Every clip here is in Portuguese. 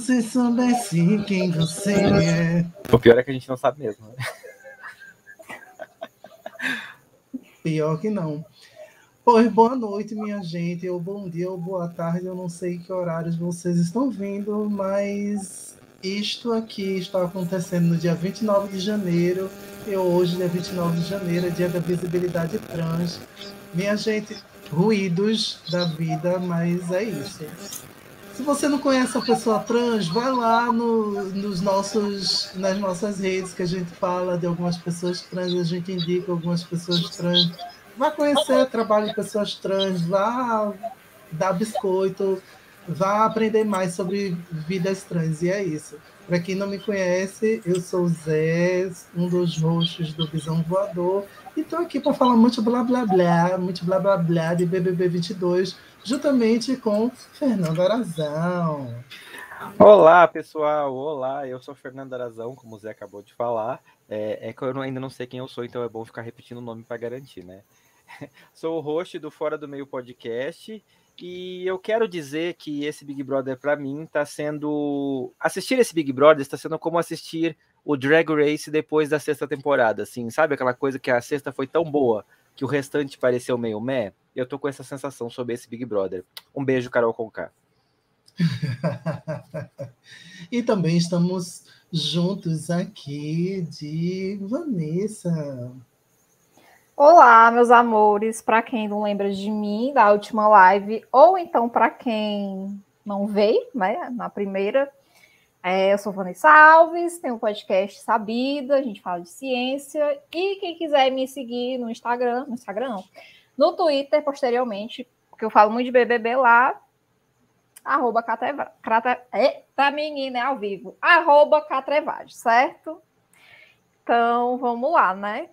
Você soubesse quem você é. O pior é que a gente não sabe mesmo. Né? Pior que não. Pois boa noite, minha gente, ou bom dia, ou boa tarde, eu não sei que horários vocês estão vindo, mas isto aqui está acontecendo no dia 29 de janeiro, e hoje, dia 29 de janeiro, é dia da visibilidade trans. Minha gente, ruídos da vida, mas é isso. Se você não conhece a pessoa trans, vai lá no, nos nossos, nas nossas redes que a gente fala de algumas pessoas trans, a gente indica algumas pessoas trans. Vá conhecer o trabalho de pessoas trans, vá dar biscoito, vá aprender mais sobre vidas trans. E é isso. Para quem não me conhece, eu sou o Zé, um dos rostos do Visão Voador, e estou aqui para falar muito blá blá blá, muito blá blá blá de BBB 22 juntamente com Fernando Arazão. Olá, pessoal. Olá, eu sou Fernando Arazão, como o Zé acabou de falar. É, é que eu ainda não sei quem eu sou, então é bom ficar repetindo o nome para garantir, né? sou o host do Fora do Meio Podcast e eu quero dizer que esse Big Brother para mim está sendo assistir esse Big Brother está sendo como assistir o Drag Race depois da sexta temporada, assim, sabe aquela coisa que a sexta foi tão boa que o restante pareceu meio meh? Eu tô com essa sensação sobre esse Big Brother. Um beijo, Carol Conká. e também estamos juntos aqui de Vanessa. Olá, meus amores. Para quem não lembra de mim da última live, ou então para quem não veio, né, na primeira, é, eu sou Vanessa Alves, tenho um podcast Sabida, a gente fala de ciência. E quem quiser me seguir no Instagram, no Instagram não, no Twitter, posteriormente, porque eu falo muito de BBB lá, arroba Catrevade. Eita, menina, é ao vivo. Arroba Catrevade, certo? Então, vamos lá, né?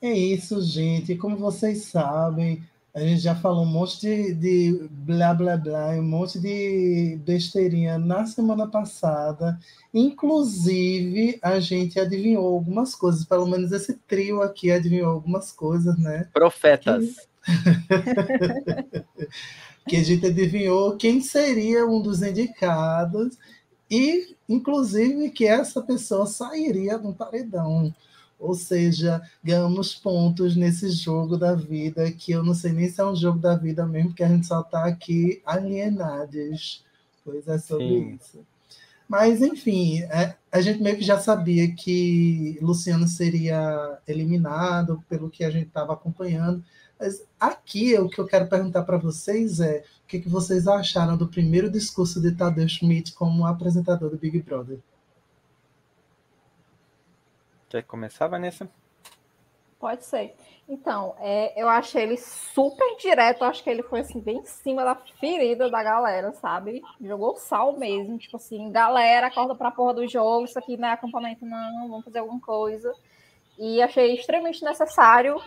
É isso, gente. Como vocês sabem, a gente já falou um monte de, de blá blá blá, um monte de besteirinha na semana passada. Inclusive, a gente adivinhou algumas coisas, pelo menos esse trio aqui adivinhou algumas coisas, né? Profetas. Que, que a gente adivinhou quem seria um dos indicados e, inclusive, que essa pessoa sairia do paredão. Ou seja, ganhamos pontos nesse jogo da vida, que eu não sei nem se é um jogo da vida mesmo, porque a gente só está aqui alienados. Pois é sobre Sim. isso. Mas, enfim, é, a gente meio que já sabia que Luciano seria eliminado, pelo que a gente estava acompanhando. Mas aqui o que eu quero perguntar para vocês é o que, que vocês acharam do primeiro discurso de Tadeu Schmidt como apresentador do Big Brother? Quer começar, Vanessa? Pode ser. Então, é, eu achei ele super direto, acho que ele foi assim, bem em cima da ferida da galera, sabe? Jogou sal mesmo, tipo assim, galera, acorda pra porra do jogo, isso aqui não é acampamento, não, vamos fazer alguma coisa. E achei extremamente necessário.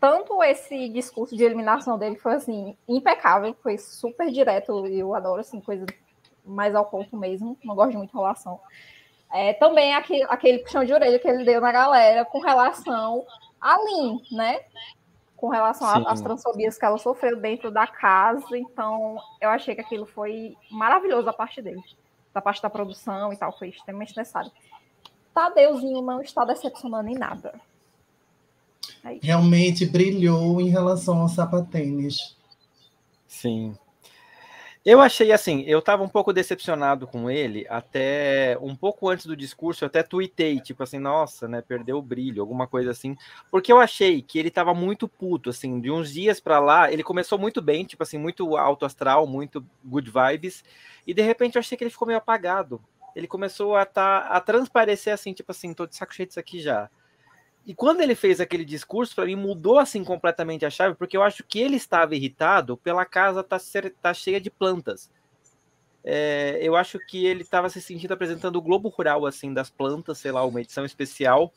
Tanto esse discurso de eliminação dele foi assim, impecável, foi super direto, eu adoro assim, coisa mais ao ponto mesmo, não gosto de muita relação. É, também aquele, aquele puxão de orelha que ele deu na galera com relação a Lin, né? Com relação às transfobias que ela sofreu dentro da casa. Então, eu achei que aquilo foi maravilhoso da parte dele. Da parte da produção e tal, foi extremamente necessário. Tadeuzinho não está decepcionando em nada. É Realmente brilhou em relação ao sapatênis. Sim. Eu achei assim, eu estava um pouco decepcionado com ele, até um pouco antes do discurso, eu até tuitei, tipo assim, nossa, né, perdeu o brilho, alguma coisa assim, porque eu achei que ele estava muito puto, assim, de uns dias para lá, ele começou muito bem, tipo assim, muito alto astral, muito good vibes, e de repente eu achei que ele ficou meio apagado. Ele começou a, tá, a transparecer assim, tipo assim, tô de saco cheio disso aqui já. E quando ele fez aquele discurso, para mim mudou assim completamente a chave, porque eu acho que ele estava irritado pela casa tá, tá cheia de plantas. É, eu acho que ele estava se sentindo apresentando o globo rural assim das plantas, sei lá, uma edição especial,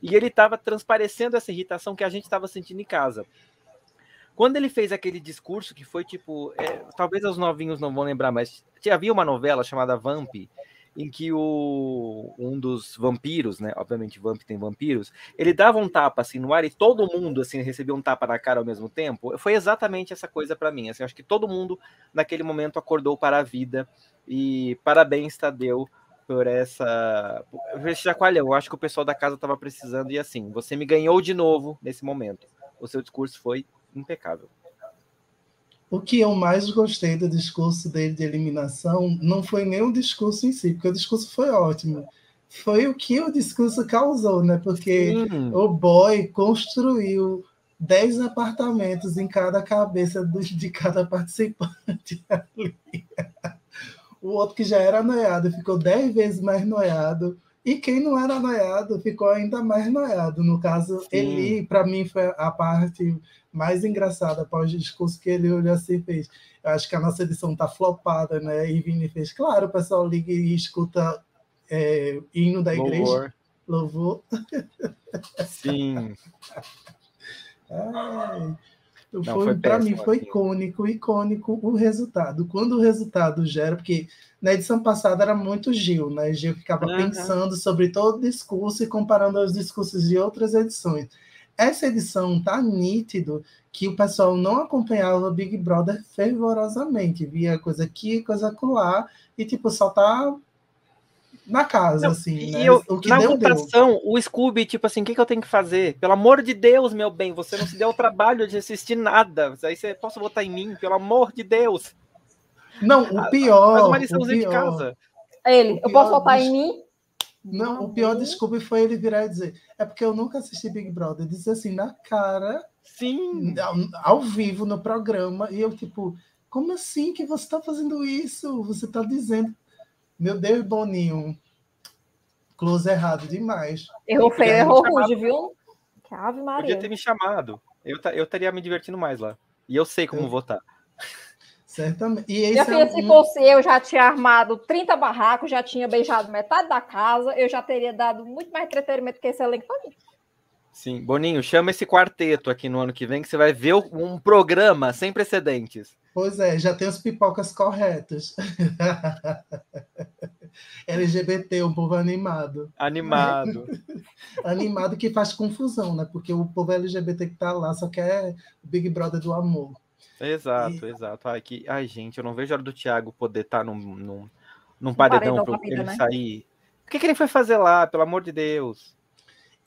e ele estava transparecendo essa irritação que a gente estava sentindo em casa. Quando ele fez aquele discurso que foi tipo, é, talvez os novinhos não vão lembrar, mas havia uma novela chamada Vamp em que o, um dos vampiros, né? Obviamente, Vamp tem vampiros, ele dava um tapa assim no ar e todo mundo assim recebia um tapa na cara ao mesmo tempo. Foi exatamente essa coisa para mim. Assim, acho que todo mundo naquele momento acordou para a vida e parabéns, Tadeu, por essa. Esse chacoalhão. Eu acho que o pessoal da casa estava precisando e assim, você me ganhou de novo nesse momento. O seu discurso foi impecável. O que eu mais gostei do discurso dele de eliminação não foi nem o discurso em si, porque o discurso foi ótimo. Foi o que o discurso causou, né? Porque Sim. o boy construiu 10 apartamentos em cada cabeça de cada participante ali. O outro que já era noiado ficou 10 vezes mais noiado. E quem não era noiado ficou ainda mais noiado. No caso, Sim. ele, para mim, foi a parte mais engraçada após o discurso que ele olhou assim e fez. Eu acho que a nossa edição tá flopada, né? E Vini fez, claro, o pessoal liga e escuta é, hino da Louvor. igreja. Louvor. Sim. Ai. Para mim foi assim. icônico, icônico o resultado. Quando o resultado gera, porque na edição passada era muito Gil, né? Gil ficava uhum. pensando sobre todo o discurso e comparando os discursos de outras edições. Essa edição tá nítido que o pessoal não acompanhava o Big Brother fervorosamente, via coisa aqui, coisa acolá, e tipo, só tá na casa, não, assim, né? Eu, o que na deu, votação, deu. o Scooby, tipo assim, o que, que eu tenho que fazer? Pelo amor de Deus, meu bem, você não se deu o trabalho de assistir nada. Aí você possa votar em mim, pelo amor de Deus. Não, o pior. Faz uma liçãozinha de casa. Ele, eu posso votar em mim? Não, o pior desculpa foi ele virar e dizer: é porque eu nunca assisti Big Brother. Ele disse assim, na cara, sim, ao, ao, vivo no programa, e eu, tipo, como assim que você está fazendo isso? Você está dizendo. Meu Deus, Boninho. Close errado demais. Errou feio, errou rude, viu? Que ave Maria. Podia ter me chamado. Eu, eu estaria me divertindo mais lá. E eu sei como eu... votar. Certamente. E esse filha, é um... se fosse eu, já tinha armado 30 barracos, já tinha beijado metade da casa, eu já teria dado muito mais entretenimento que esse elenco para mim. Sim, Boninho, chama esse quarteto aqui no ano que vem, que você vai ver um programa sem precedentes. Pois é, já tem os pipocas corretos. LGBT, um povo animado. Animado. animado que faz confusão, né? Porque o povo LGBT que tá lá só quer o Big Brother do amor. Exato, e... exato. Ai, que... Ai, gente, eu não vejo a hora do Thiago poder estar tá num, num, num paredão, para ele né? sair. O que, que ele foi fazer lá, pelo amor de Deus?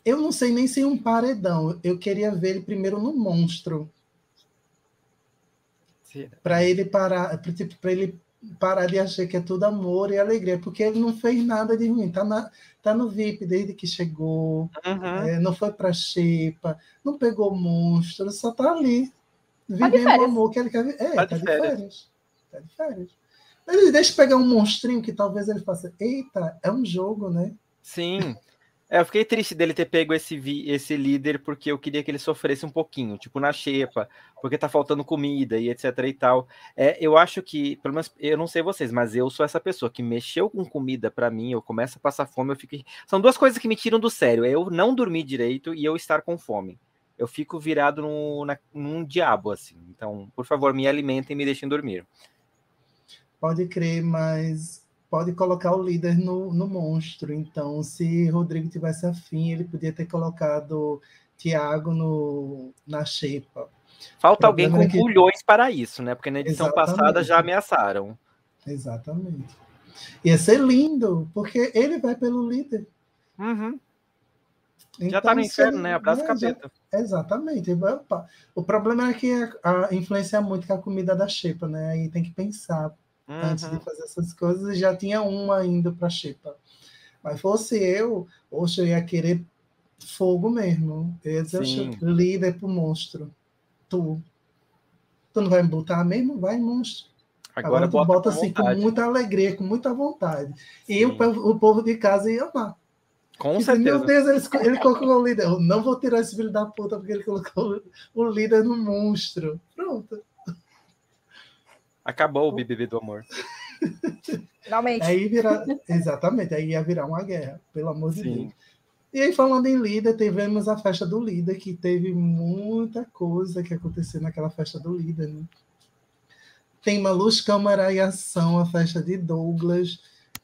Eu não sei nem se é um paredão. Eu queria ver ele primeiro no monstro. Para ele parar, para tipo, ele parar de achar que é tudo amor e alegria, porque ele não fez nada de ruim. Tá, na, tá no VIP desde que chegou, uhum. é, não foi para Xepa, não pegou monstro, só tá ali Tá vivendo o amor que ele quer viver. É, tá, tá de, férias. férias. Tá de férias. Ele deixa pegar um monstrinho que talvez ele faça. Eita, é um jogo, né? Sim. É, eu fiquei triste dele ter pego esse, vi, esse líder porque eu queria que ele sofresse um pouquinho, tipo na xepa, porque tá faltando comida e etc e tal. É, eu acho que, pelo menos, eu não sei vocês, mas eu sou essa pessoa que mexeu com comida para mim, eu começo a passar fome, eu fico. São duas coisas que me tiram do sério: é eu não dormir direito e eu estar com fome eu fico virado no, na, num diabo, assim. Então, por favor, me alimentem e me deixem dormir. Pode crer, mas pode colocar o líder no, no monstro. Então, se Rodrigo tivesse afim, ele podia ter colocado Tiago no, na xepa. Falta alguém com é que... para isso, né? Porque na edição Exatamente. passada já ameaçaram. Exatamente. Ia ser lindo, porque ele vai pelo líder. Uhum. Então, já tá no inferno, né? Abraço é, capeta. Já, exatamente. O problema é que a, a influencia muito com a comida da xepa, né? Aí tem que pensar uhum. antes de fazer essas coisas. Já tinha uma indo para xepa. Mas fosse eu, hoje eu ia querer fogo mesmo. Eu ia dizer, líder pro monstro. Tu. Tu não vai me botar mesmo? Vai, monstro. Agora, Agora tu bota, bota assim com muita alegria, com muita vontade. Sim. E o, o povo de casa ia amar. Com e, certeza. Meu Deus, ele, ele colocou o líder. Eu não vou tirar esse filho da puta porque ele colocou o líder no monstro. Pronto. Acabou o BBB do amor. Finalmente. Aí vira, exatamente, aí ia virar uma guerra, pelo amor Sim. de Deus. E aí, falando em líder, tivemos a festa do líder, que teve muita coisa que aconteceu naquela festa do líder. Né? Tem uma luz, câmara e ação, a festa de Douglas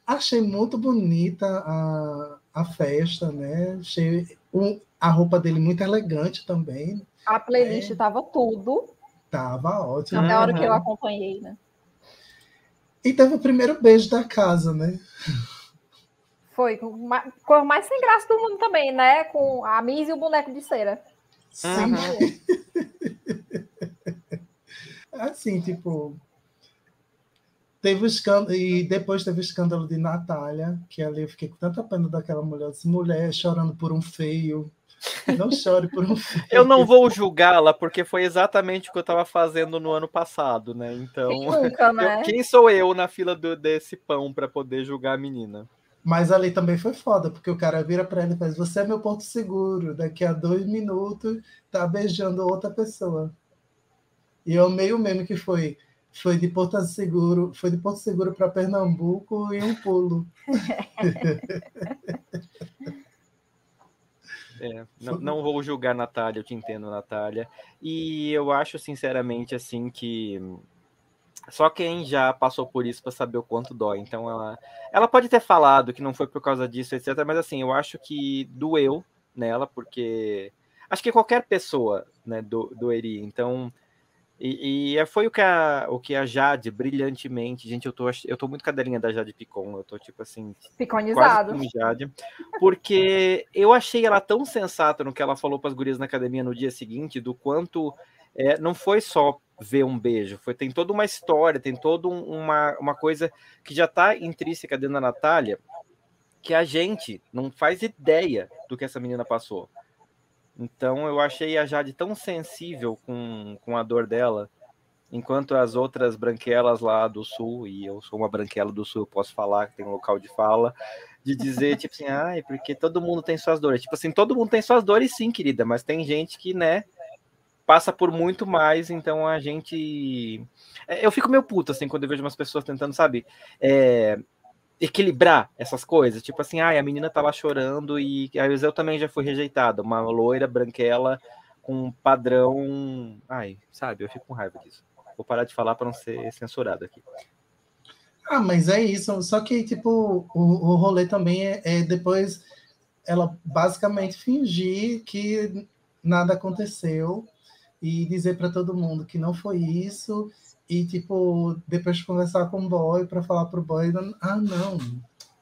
Achei muito bonita a, a festa, né? Achei um, a roupa dele muito elegante também. A playlist é. tava tudo. Tava ótimo. Na hora que eu acompanhei, né? E teve o primeiro beijo da casa, né? Foi, com a mais sem graça do mundo também, né? Com a Miss e o boneco de cera. Sim. Uhum. assim, tipo. Teve o escândalo, e depois teve o escândalo de Natália, que ali eu fiquei com tanta pena daquela mulher, disse, mulher chorando por um feio. Não chore por um feio. Eu não vou julgá-la, porque foi exatamente o que eu estava fazendo no ano passado, né? Então, nunca, né? Eu, quem sou eu na fila do, desse pão para poder julgar a menina? Mas ali também foi foda, porque o cara vira para ela e faz: Você é meu porto seguro. Daqui a dois minutos tá beijando outra pessoa. E eu meio meme que foi. Foi de Porto Seguro, foi de Porto Seguro para Pernambuco e um pulo. É, não, não, vou julgar Natália, eu te entendo, Natália. E eu acho, sinceramente, assim, que só quem já passou por isso para saber o quanto dói. Então ela, ela pode ter falado que não foi por causa disso, etc. Mas assim, eu acho que doeu nela, porque acho que qualquer pessoa, né, do, doeria. Então e, e, foi o que, a, o que a Jade brilhantemente, gente, eu tô, eu tô muito cadelinha da Jade Picon, eu tô tipo assim, piconizado. Jade, porque eu achei ela tão sensata no que ela falou para as gurias na academia no dia seguinte, do quanto é, não foi só ver um beijo, foi tem toda uma história, tem toda uma, uma coisa que já está intrínseca dentro da Natália, que a gente não faz ideia do que essa menina passou. Então eu achei a Jade tão sensível com, com a dor dela, enquanto as outras branquelas lá do sul, e eu sou uma branquela do sul, eu posso falar que tem um local de fala, de dizer, tipo assim, ai, porque todo mundo tem suas dores. Tipo assim, todo mundo tem suas dores sim, querida, mas tem gente que, né, passa por muito mais, então a gente. É, eu fico meio puto, assim, quando eu vejo umas pessoas tentando, sabe, é... equilibrar essas coisas. Tipo assim, ai, a menina tá lá chorando e vezes eu também já fui rejeitada. Uma loira, branquela, com padrão. Ai, sabe, eu fico com raiva disso. Vou parar de falar para não ser censurado aqui. Ah, mas é isso. Só que, tipo, o, o rolê também é, é depois ela basicamente fingir que nada aconteceu e dizer para todo mundo que não foi isso e tipo depois de conversar com o boy para falar pro boy ah não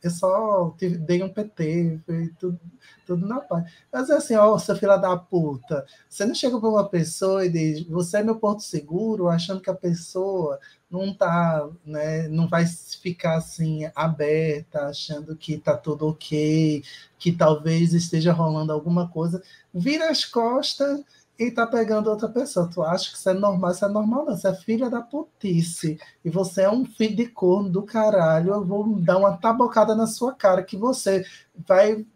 eu só dei um PT foi tudo, tudo na paz. Mas é assim ó seu filha da puta você não chega para uma pessoa e diz você é meu porto seguro? Achando que a pessoa não tá né não vai ficar assim aberta achando que tá tudo ok que talvez esteja rolando alguma coisa. Vira as costas e tá pegando outra pessoa. Tu acha que isso é normal? Isso é normal, não. Você é filha da putice. E você é um filho de corno do caralho. Eu vou dar uma tabocada na sua cara que você vai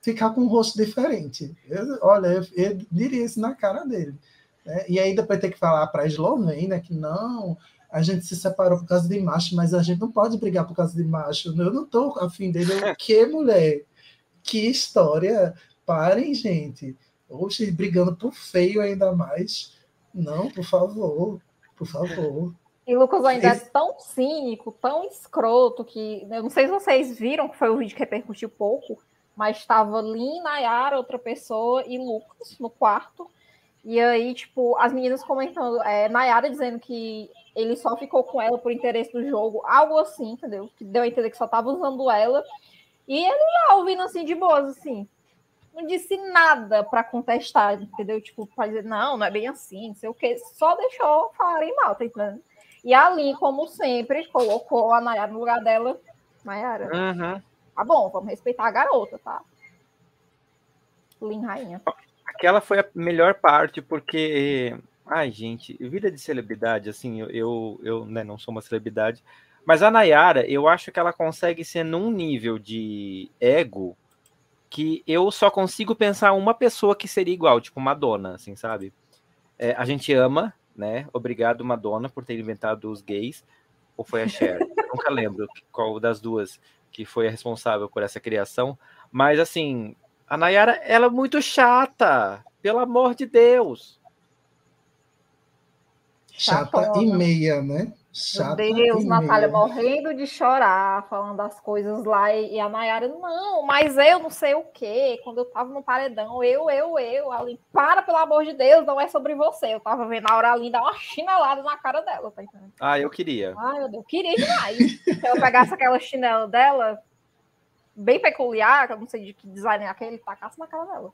ficar com um rosto diferente. Eu, olha, eu, eu, diria isso na cara dele. Né? E aí depois tem que falar para a Eslovênia que não, a gente se separou por causa de macho, mas a gente não pode brigar por causa de macho. Eu não tô afim dele. O que, mulher? Que história. Parem, gente. Oxe, brigando por feio ainda mais. Não, por favor, por favor. E Lucas ainda Esse... é tão cínico, tão escroto, que eu não sei se vocês viram, que foi o vídeo que repercutiu pouco, mas estava Lin, Nayara, outra pessoa e Lucas no quarto. E aí, tipo, as meninas comentando, é, Nayara dizendo que ele só ficou com ela por interesse do jogo, algo assim, entendeu? Que deu a entender que só tava usando ela. E ele lá ouvindo assim de boas, assim não disse nada para contestar, entendeu? Tipo, para dizer, não, não é bem assim, não sei o quê. Só deixou falarem mal, tá entendendo? E a Lin, como sempre, colocou a Nayara no lugar dela. Nayara. Uhum. Tá bom, vamos respeitar a garota, tá? Lin Rainha. Aquela foi a melhor parte, porque. Ai, gente, vida de celebridade, assim, eu, eu, eu né, não sou uma celebridade, mas a Nayara, eu acho que ela consegue ser num nível de ego que eu só consigo pensar uma pessoa que seria igual, tipo Madonna, assim, sabe? É, a gente ama, né? Obrigado, Madonna, por ter inventado os gays. Ou foi a Cher? Nunca lembro qual das duas que foi a responsável por essa criação. Mas, assim, a Nayara, ela é muito chata. Pelo amor de Deus. Chata e meia, né? Chata Meu Deus, Natália morrendo de chorar, falando as coisas lá, e, a Nayara, não, mas eu não sei o quê. Quando eu tava no paredão, eu, eu, eu, ali, para, pelo amor de Deus, não é sobre você. Eu tava vendo a Auralinha dar uma chinelada na cara dela, tá entendendo? Ah, eu queria. Ah, meu Deus, eu queria demais. Se eu pegasse aquela chinela dela, bem peculiar, que eu não sei de que design é aquele, tacasse na cara dela.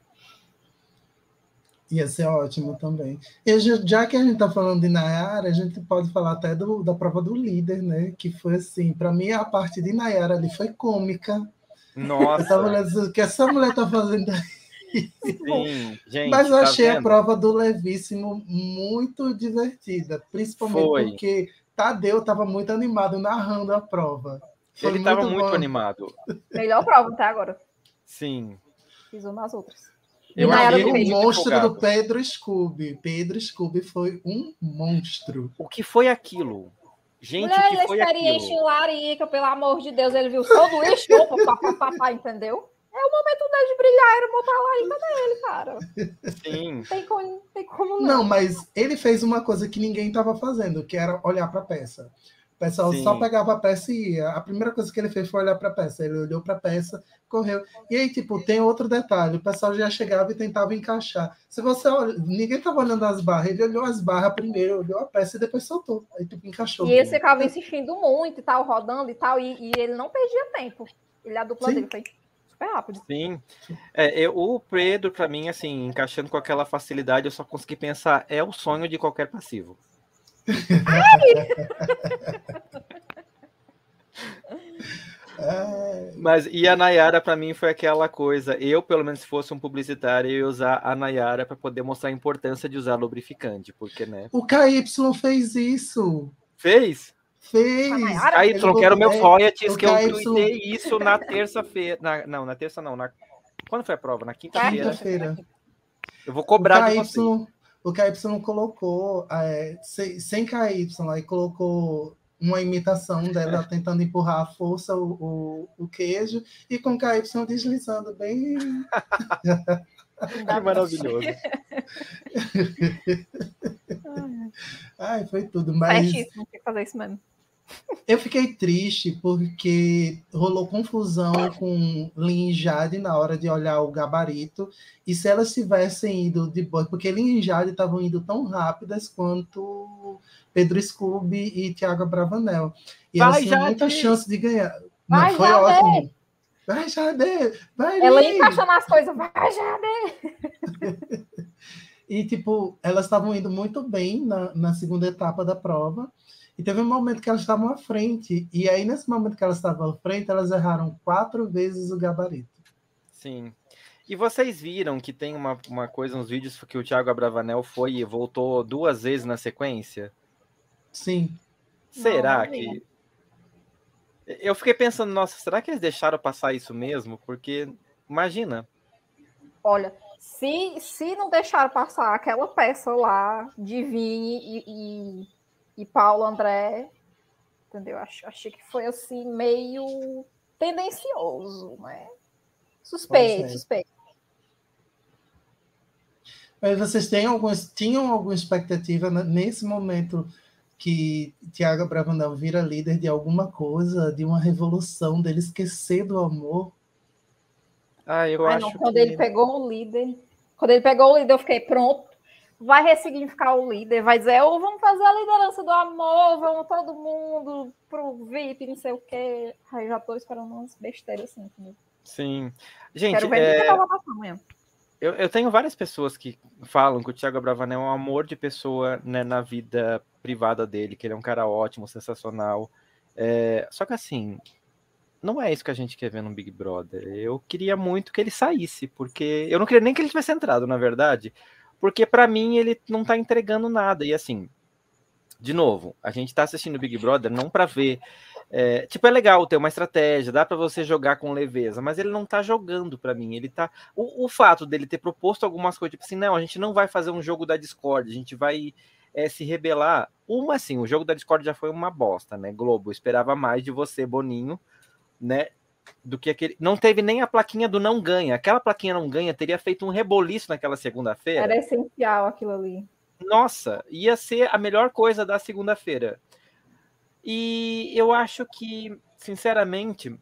Ia ser ótimo também. E já que a gente está falando de Nayara, a gente pode falar até do, da prova do líder, né? Que foi assim, para mim a parte de Nayara ali foi cômica. Nossa. Eu tava o que essa mulher tá fazendo aí. Sim, gente, Mas eu tá achei vendo? a prova do Levíssimo muito divertida, principalmente foi. porque Tadeu estava muito animado narrando a prova. Foi Ele estava muito, muito animado. Melhor prova até agora. Sim. Fiz umas outras. Eu achei o monstro do Pedro Scooby. Pedro Scooby foi um monstro. O que foi aquilo? Gente, Mulher, o que foi aquilo? larica, pelo amor de Deus, ele viu só do eixo, papapá, entendeu? É o momento dele de brilhar, era botar a larica dele, cara. Sim. Tem como, tem como não. Não, mas ele fez uma coisa que ninguém estava fazendo, que era olhar para a peça. O pessoal Sim. só pegava a peça e ia. A primeira coisa que ele fez foi olhar para a peça. Ele olhou para a peça, correu. E aí, tipo, tem outro detalhe: o pessoal já chegava e tentava encaixar. Se você olha, ninguém estava olhando as barras, ele olhou as barras primeiro, olhou a peça e depois soltou. Aí, tipo, encaixou. E ele ficava insistindo muito e tal, rodando e tal, e, e ele não perdia tempo. Ele, a dupla Sim. dele foi super rápido. Sim. É, eu, o Pedro, para mim, assim, encaixando com aquela facilidade, eu só consegui pensar: é o sonho de qualquer passivo. Mas e a Nayara para mim foi aquela coisa. Eu, pelo menos, se fosse um publicitário, eu ia usar a Nayara para poder mostrar a importância de usar lubrificante, porque, né? O KY fez isso. Fez? Fez. KY, quero meu Foyat, que eu tuitei isso na terça-feira. Na, não, na terça não. Na... Quando foi a prova? Na quinta-feira. Quinta-feira. Eu vou cobrar KY, de você o KY colocou, é, sem, sem KY, aí colocou uma imitação dela tentando empurrar a força o, o, o queijo e com KY deslizando bem. que maravilhoso. Ai, foi tudo. Mas... Certíssimo, tem que fazer isso mesmo. Eu fiquei triste porque rolou confusão com Lin e Jade na hora de olhar o gabarito. E se elas tivessem ido de boa, porque Lin e Jade estavam indo tão rápidas quanto Pedro Scooby e Thiago Bravanel. E Vai, elas tinham muita chance de ganhar. Vai, Não, foi Jade. ótimo. Vai, Jade! Vai, Ela ia encaixando as coisas. Vai, Jade! e, tipo, elas estavam indo muito bem na, na segunda etapa da prova. E teve um momento que elas estavam à frente. E aí, nesse momento que elas estavam à frente, elas erraram quatro vezes o gabarito. Sim. E vocês viram que tem uma, uma coisa nos vídeos que o Thiago Abravanel foi e voltou duas vezes na sequência? Sim. Será não, que. Eu fiquei pensando, nossa, será que eles deixaram passar isso mesmo? Porque, imagina. Olha, se, se não deixaram passar aquela peça lá de Vini e, e e Paulo André, entendeu? Achei que foi assim meio tendencioso, né? Suspeito, suspeito. Mas vocês têm alguns, tinham alguma expectativa nesse momento que Tiago Bravandão vira líder de alguma coisa, de uma revolução, dele esquecer do amor? Ah, eu acho não, quando que... ele pegou o líder, quando ele pegou o líder, eu fiquei pronto vai ressignificar o líder, vai dizer, ou vamos fazer a liderança do amor, vamos todo mundo pro VIP, não sei o quê. Aí já tô esperando umas besteiras assim. Sim. Gente, Quero ver é... amanhã. Eu, eu, tenho várias pessoas que falam que o Thiago Bravanel é um amor de pessoa né, na vida privada dele, que ele é um cara ótimo, sensacional. É, só que assim, não é isso que a gente quer ver no Big Brother. Eu queria muito que ele saísse, porque eu não queria nem que ele tivesse entrado, na verdade, porque para mim ele não tá entregando nada. E assim, de novo, a gente tá assistindo Big Brother não para ver. É, tipo, é legal ter uma estratégia, dá para você jogar com leveza, mas ele não tá jogando para mim. Ele tá. O, o, fato dele ter proposto algumas coisas, tipo assim, não, a gente não vai fazer um jogo da Discord, a gente vai é, se rebelar. Uma, assim, o jogo da Discord já foi uma bosta, né? Globo, esperava mais de você, Boninho, né? Do que aquele. Não teve nem a plaquinha do não ganha. Aquela plaquinha não ganha teria feito um reboliço naquela segunda-feira. Era essencial aquilo ali. nossa, ia ser a melhor coisa da segunda-feira. E eu acho que, sinceramente,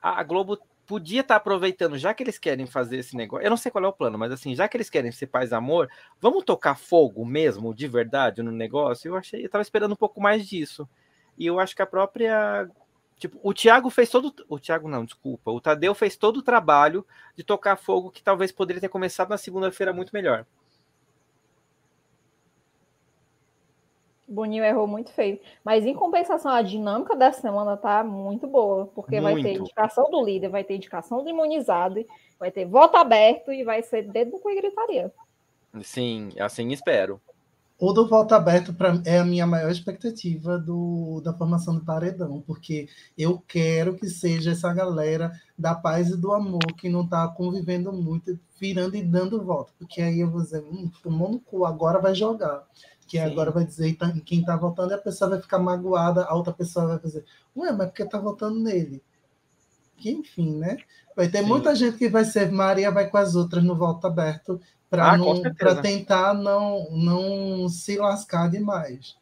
a Globo podia estar tá aproveitando, já que eles querem fazer esse negócio. Eu não sei qual é o plano, mas assim, já que eles querem ser paz amor, vamos tocar fogo mesmo, de verdade, no negócio. Eu achei, eu tava esperando um pouco mais disso. E eu acho que a própria. Tipo, o Thiago fez todo. O Thiago não, desculpa. O Tadeu fez todo o trabalho de tocar fogo que talvez poderia ter começado na segunda-feira muito melhor. Boninho errou muito feio. Mas em compensação, a dinâmica dessa semana tá muito boa, porque muito. vai ter indicação do líder, vai ter indicação do imunizado, vai ter voto aberto e vai ser dedo e gritaria. Sim, assim espero. O do voto aberto pra, é a minha maior expectativa do, da formação do paredão, porque eu quero que seja essa galera da paz e do amor que não está convivendo muito, virando e dando voto, porque aí eu vou dizer, hum, tomou no cu, agora vai jogar que Sim. agora vai dizer tá, quem está votando e a pessoa vai ficar magoada, a outra pessoa vai dizer, ué, mas porque está votando nele? Que enfim, né? Vai ter Sim. muita gente que vai ser Maria vai com as outras no voto aberto para ah, tentar não, não se lascar demais.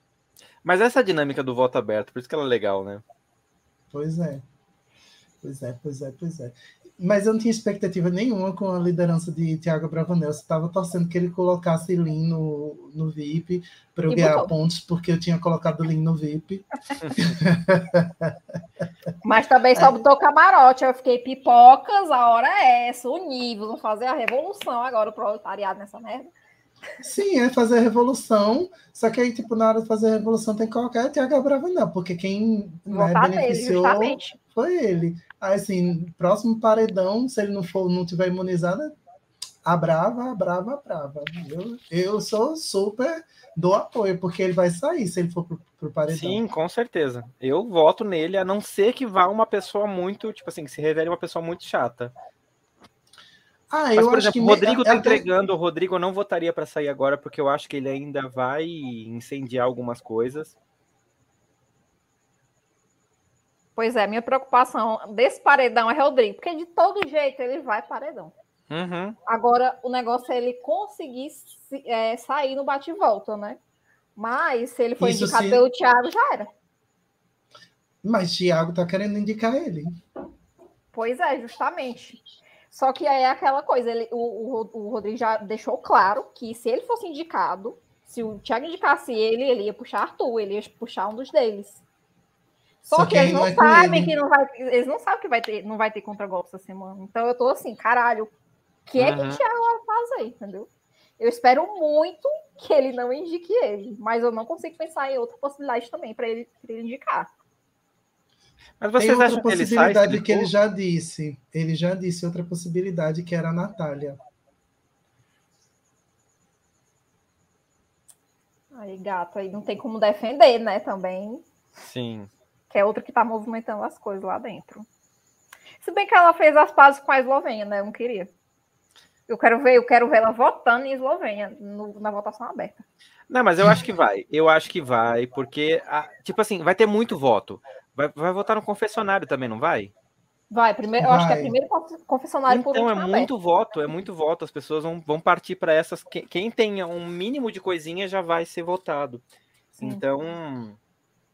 Mas essa dinâmica do voto aberto, por isso que ela é legal, né? Pois é. Pois é, pois é, pois é mas eu não tinha expectativa nenhuma com a liderança de Thiago Bravanel. Eu estava torcendo que ele colocasse Lin no, no VIP para eu e ganhar botou. pontos, porque eu tinha colocado Lin no VIP. Mas também só botou camarote. Eu fiquei pipocas, a hora é essa, nível. Vou fazer a revolução agora, o proletariado nessa merda. Sim, é fazer a revolução, só que aí, tipo, na hora de fazer a revolução tem que colocar Tiago Bravanel, porque quem né, beneficiou nele, foi ele. Aí, assim, próximo paredão, se ele não for, não tiver imunizado, a brava, a brava, a brava. Eu, eu sou super do apoio, porque ele vai sair se ele for pro, pro paredão. Sim, com certeza. Eu voto nele, a não ser que vá uma pessoa muito, tipo assim, que se revele uma pessoa muito chata. Ah, Mas, por exemplo, o Rodrigo está entregando. O Rodrigo eu não votaria para sair agora, porque eu acho que ele ainda vai incendiar algumas coisas. Pois é, minha preocupação desse paredão é Rodrigo, porque de todo jeito ele vai paredão. Uhum. Agora, o negócio é ele conseguir é, sair no bate-volta, né? Mas se ele for Isso indicado sim. pelo Thiago, já era. Mas Thiago tá querendo indicar ele. Pois é, justamente. Só que aí é aquela coisa, ele, o, o, o Rodrigo já deixou claro que se ele fosse indicado, se o Thiago indicasse ele, ele ia puxar Arthur, ele ia puxar um dos deles. Só, Só que, que eles não sabem que não vai. Eles não sabem que vai ter, não vai ter contra-golpe essa semana. Então eu tô assim, caralho, o que é que o Thiago vai fazer, entendeu? Eu espero muito que ele não indique ele, mas eu não consigo pensar em outra possibilidade também para ele, ele indicar. Mas vocês Tem outra possibilidade que ele, que ele já disse. Ele já disse outra possibilidade que era a Natália. Aí, gato, aí não tem como defender, né? Também. Sim que é outra que está movimentando as coisas lá dentro. Se bem que ela fez as pazes com a Eslovênia, né? Eu não queria. Eu quero ver, eu quero ver ela votando em Eslovênia no, na votação aberta. Não, mas eu acho que vai. Eu acho que vai, porque, tipo assim, vai ter muito voto. Vai, vai votar no confessionário também, não vai? Vai, primeiro, vai. eu acho que é primeiro confessionário então, por Então, é muito voto, é muito voto. As pessoas vão, vão partir para essas. Quem, quem tem um mínimo de coisinha já vai ser votado. Sim. Então,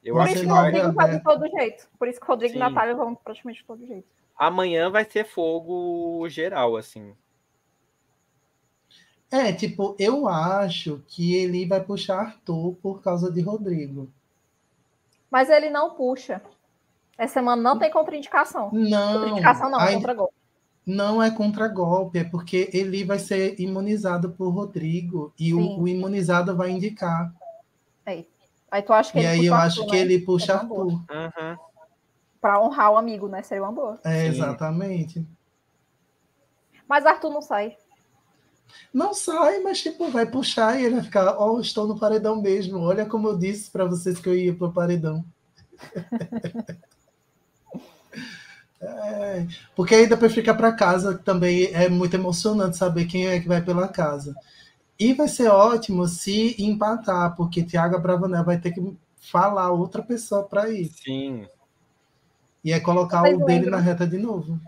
eu Por acho isso que o Rodrigo vai de todo jeito. Por isso que o Rodrigo Sim. e Natália vão praticamente de todo jeito. Amanhã vai ser fogo geral, assim. É, tipo, eu acho que ele vai puxar Arthur por causa de Rodrigo. Mas ele não puxa. Essa semana não tem contraindicação. Não. Contraindicação não, é contra-golpe. Não é contra-golpe, é porque ele vai ser imunizado por Rodrigo e o, o, imunizado vai indicar. É. Aí tu acha que e aí eu acho que né? ele puxa Arthur. Uhum. Pra honrar o amigo, né? Seria uma boa. É, exatamente. Mas Arthur não sai. Não sai, mas tipo, vai puxar e ele vai ficar, ó, oh, estou no paredão mesmo. Olha como eu disse para vocês que eu ia pro paredão. é, porque aí depois fica para casa também é muito emocionante saber quem é que vai pela casa. E vai ser ótimo se empatar, porque Thiago Bravanel vai ter que falar outra pessoa para ir. Sim. E é colocar o dele na reta de novo.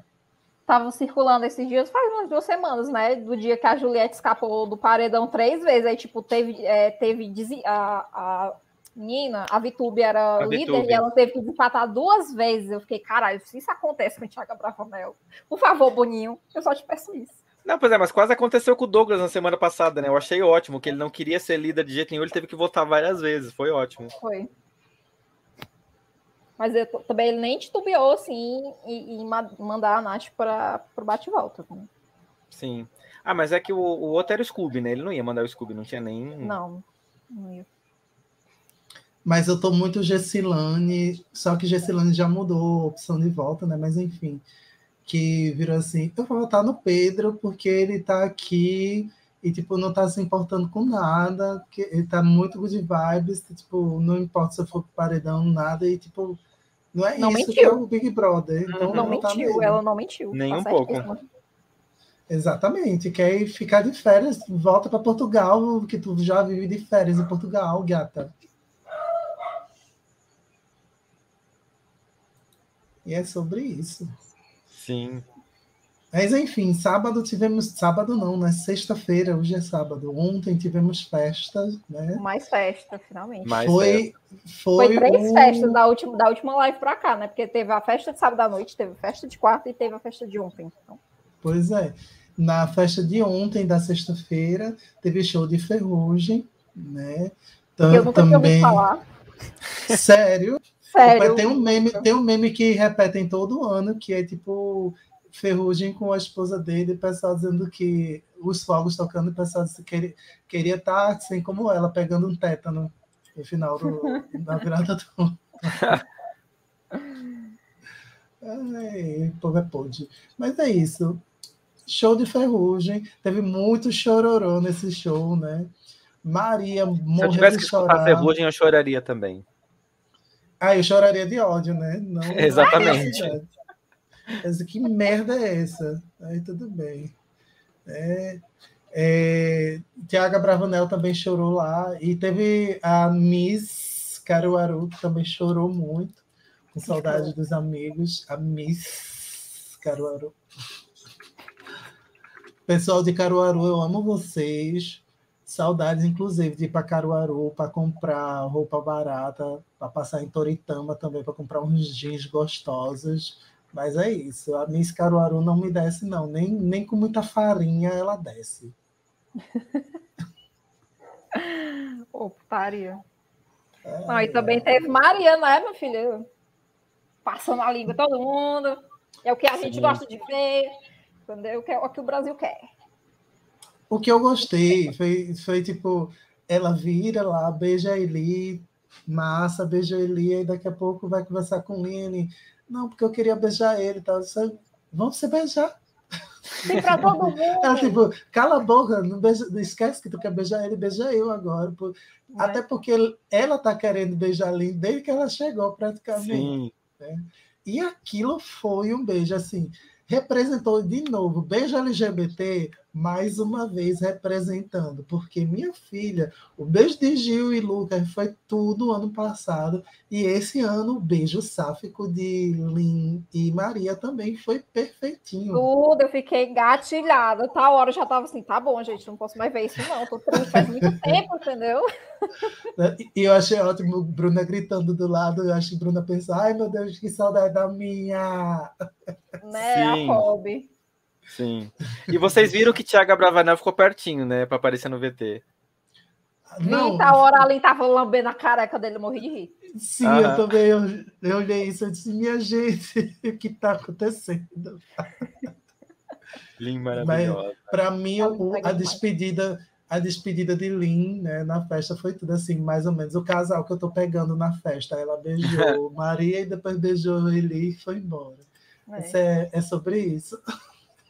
estavam circulando esses dias, faz umas duas semanas, né? Do dia que a Juliette escapou do paredão três vezes. Aí, tipo, teve, é, teve a, a menina, a Vitube era a líder Vitube. e ela teve que desempatar duas vezes. Eu fiquei, caralho, se isso acontece com o Thiago Bravanel, por favor, Boninho, eu só te peço isso. Não, pois é, mas quase aconteceu com o Douglas na semana passada, né? Eu achei ótimo que ele não queria ser líder de jeito nenhum, ele teve que votar várias vezes. Foi ótimo. Foi. Mas eu, também ele nem titubeou assim em, em mandar a Nath para o bate-volta. Né? Sim. Ah, mas é que o, o outro era o Scooby, né? Ele não ia mandar o Scooby, não tinha nem. Não, não ia. Mas eu tô muito Gessilane, só que Gessilane já mudou a opção de volta, né? Mas enfim, que virou assim, eu vou votar no Pedro porque ele tá aqui e tipo não tá se importando com nada, que ele tá muito good vibes, tipo, não importa se eu for paredão nada e tipo não é não isso mentiu. que é o Big Brother. Então não mentiu, ela não mentiu. Nem tá um pouco. Exatamente, quer ficar de férias, volta para Portugal, que tu já vive de férias em Portugal, gata. E é sobre isso. Sim. Mas enfim, sábado tivemos. Sábado não, né? Sexta-feira, hoje é sábado. Ontem tivemos festa, né? Mais festa, finalmente. Mais foi, foi, foi três o... festas da última, da última live para cá, né? Porque teve a festa de sábado à noite, teve a festa de quarta e teve a festa de ontem. Então. Pois é. Na festa de ontem, da sexta-feira, teve show de ferrugem, né? Então, eu nunca também... tinha ouvido falar. Sério? Sério. Tem um meme, tem um meme que repetem todo ano, que é tipo Ferrugem com a esposa dele, o pessoal dizendo que os fogos tocando, o pessoal disse que queria, queria estar assim como ela, pegando um tétano no final do, da virada do. Ai, o povo é pode. Mas é isso. Show de ferrugem. Teve muito chororô nesse show, né? Maria morreu Se eu tivesse que escutar ferrugem, eu choraria também. Ah, eu choraria de ódio, né? Não, Exatamente. Essa, que merda é essa? Aí tudo bem. É, é, Tiaga Bravanel também chorou lá. E teve a Miss Caruaru, que também chorou muito, com saudade dos amigos. A Miss Caruaru. Pessoal de Caruaru, eu amo vocês. Saudades, inclusive, de ir para Caruaru para comprar roupa barata, para passar em Toritama também para comprar uns jeans gostosos. Mas é isso, a Miss Caruaru não me desce, não. Nem, nem com muita farinha ela desce. Putaria. É, não, e também teve Maria, né, meu filho? Passando a língua todo mundo. É o que a Sim. gente gosta de ver. Entendeu? É o que o Brasil quer. O que eu gostei foi, foi tipo, ela vira lá, beija a Eli, massa, beija a Eli, e daqui a pouco vai conversar com o Lene. Não, porque eu queria beijar ele e tal. Disse, Vamos se beijar. Sim, pra todo mundo. Ela, tipo, cala a boca, não, beija, não esquece que tu quer beijar ele, beija eu agora. Por... É. Até porque ela tá querendo beijar a Lene desde que ela chegou, praticamente. Né? E aquilo foi um beijo, assim, representou de novo, beijo LGBT mais uma vez representando, porque minha filha, o beijo de Gil e Lucas foi tudo ano passado, e esse ano o beijo sáfico de Lin e Maria também foi perfeitinho. Tudo, eu fiquei gatilhada, tá hora eu já tava assim, tá bom, gente, não posso mais ver isso não, tô triste faz muito tempo, entendeu? E eu achei ótimo Bruna gritando do lado, eu acho que Bruna pensou, ai meu Deus, que saudade da minha! Né, Sim. a Kobe. Sim. E vocês viram que Thiago Bravanel ficou pertinho, né? Pra aparecer no VT. Não. Eita, hora ali tava lambendo a careca dele, morri de rir. Sim, ah. eu também eu, eu olhei isso e disse, minha gente, o que tá acontecendo? Lin maravilhosa. Para mim, o, a despedida a despedida de Lin né, na festa foi tudo assim, mais ou menos. O casal que eu tô pegando na festa, ela beijou Maria e depois beijou Eli e foi embora. É. É, é sobre isso.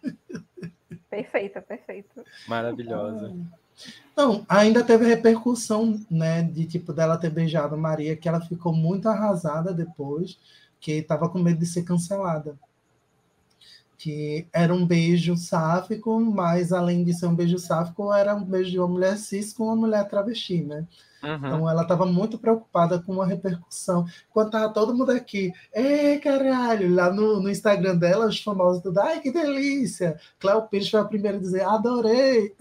Perfeita, perfeita. Maravilhosa. Não, ainda teve repercussão, né, de tipo dela ter beijado Maria, que ela ficou muito arrasada depois, que estava com medo de ser cancelada. Que era um beijo sáfico, mas além de ser um beijo sáfico, era um beijo de uma mulher cis com uma mulher travesti, né? Uhum. Então ela estava muito preocupada com a repercussão. Quando tava todo mundo aqui, é caralho, lá no, no Instagram dela, os famosos tudo, ai que delícia. Cléo Pires foi a primeira a dizer, adorei.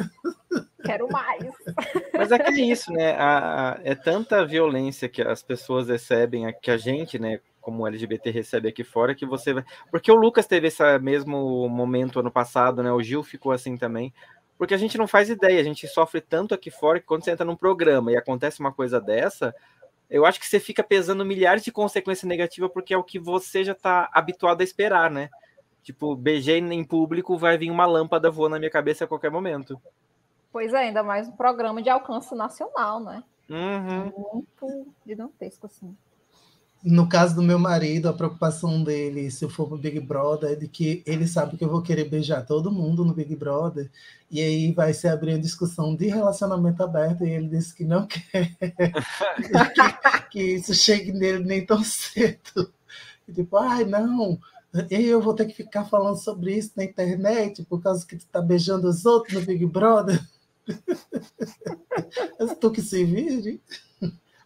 Quero mais. Mas é que é isso, né? A, a, é tanta violência que as pessoas recebem, que a gente, né, como LGBT recebe aqui fora, que você vai. Porque o Lucas teve esse mesmo momento ano passado, né? O Gil ficou assim também. Porque a gente não faz ideia, a gente sofre tanto aqui fora que quando você entra num programa e acontece uma coisa dessa, eu acho que você fica pesando milhares de consequências negativas porque é o que você já está habituado a esperar, né? Tipo, beijei em público, vai vir uma lâmpada voando na minha cabeça a qualquer momento. Pois é, ainda mais um programa de alcance nacional, né? Uhum. Muito gigantesco, assim. No caso do meu marido, a preocupação dele, se eu for pro Big Brother, é de que ele sabe que eu vou querer beijar todo mundo no Big Brother, e aí vai se abrir a discussão de relacionamento aberto, e ele disse que não quer que, que, isso chegue nele nem tão cedo. E tipo, ai, não, eu vou ter que ficar falando sobre isso na internet por causa que tu tá beijando os outros no Big Brother. Tu que se vire.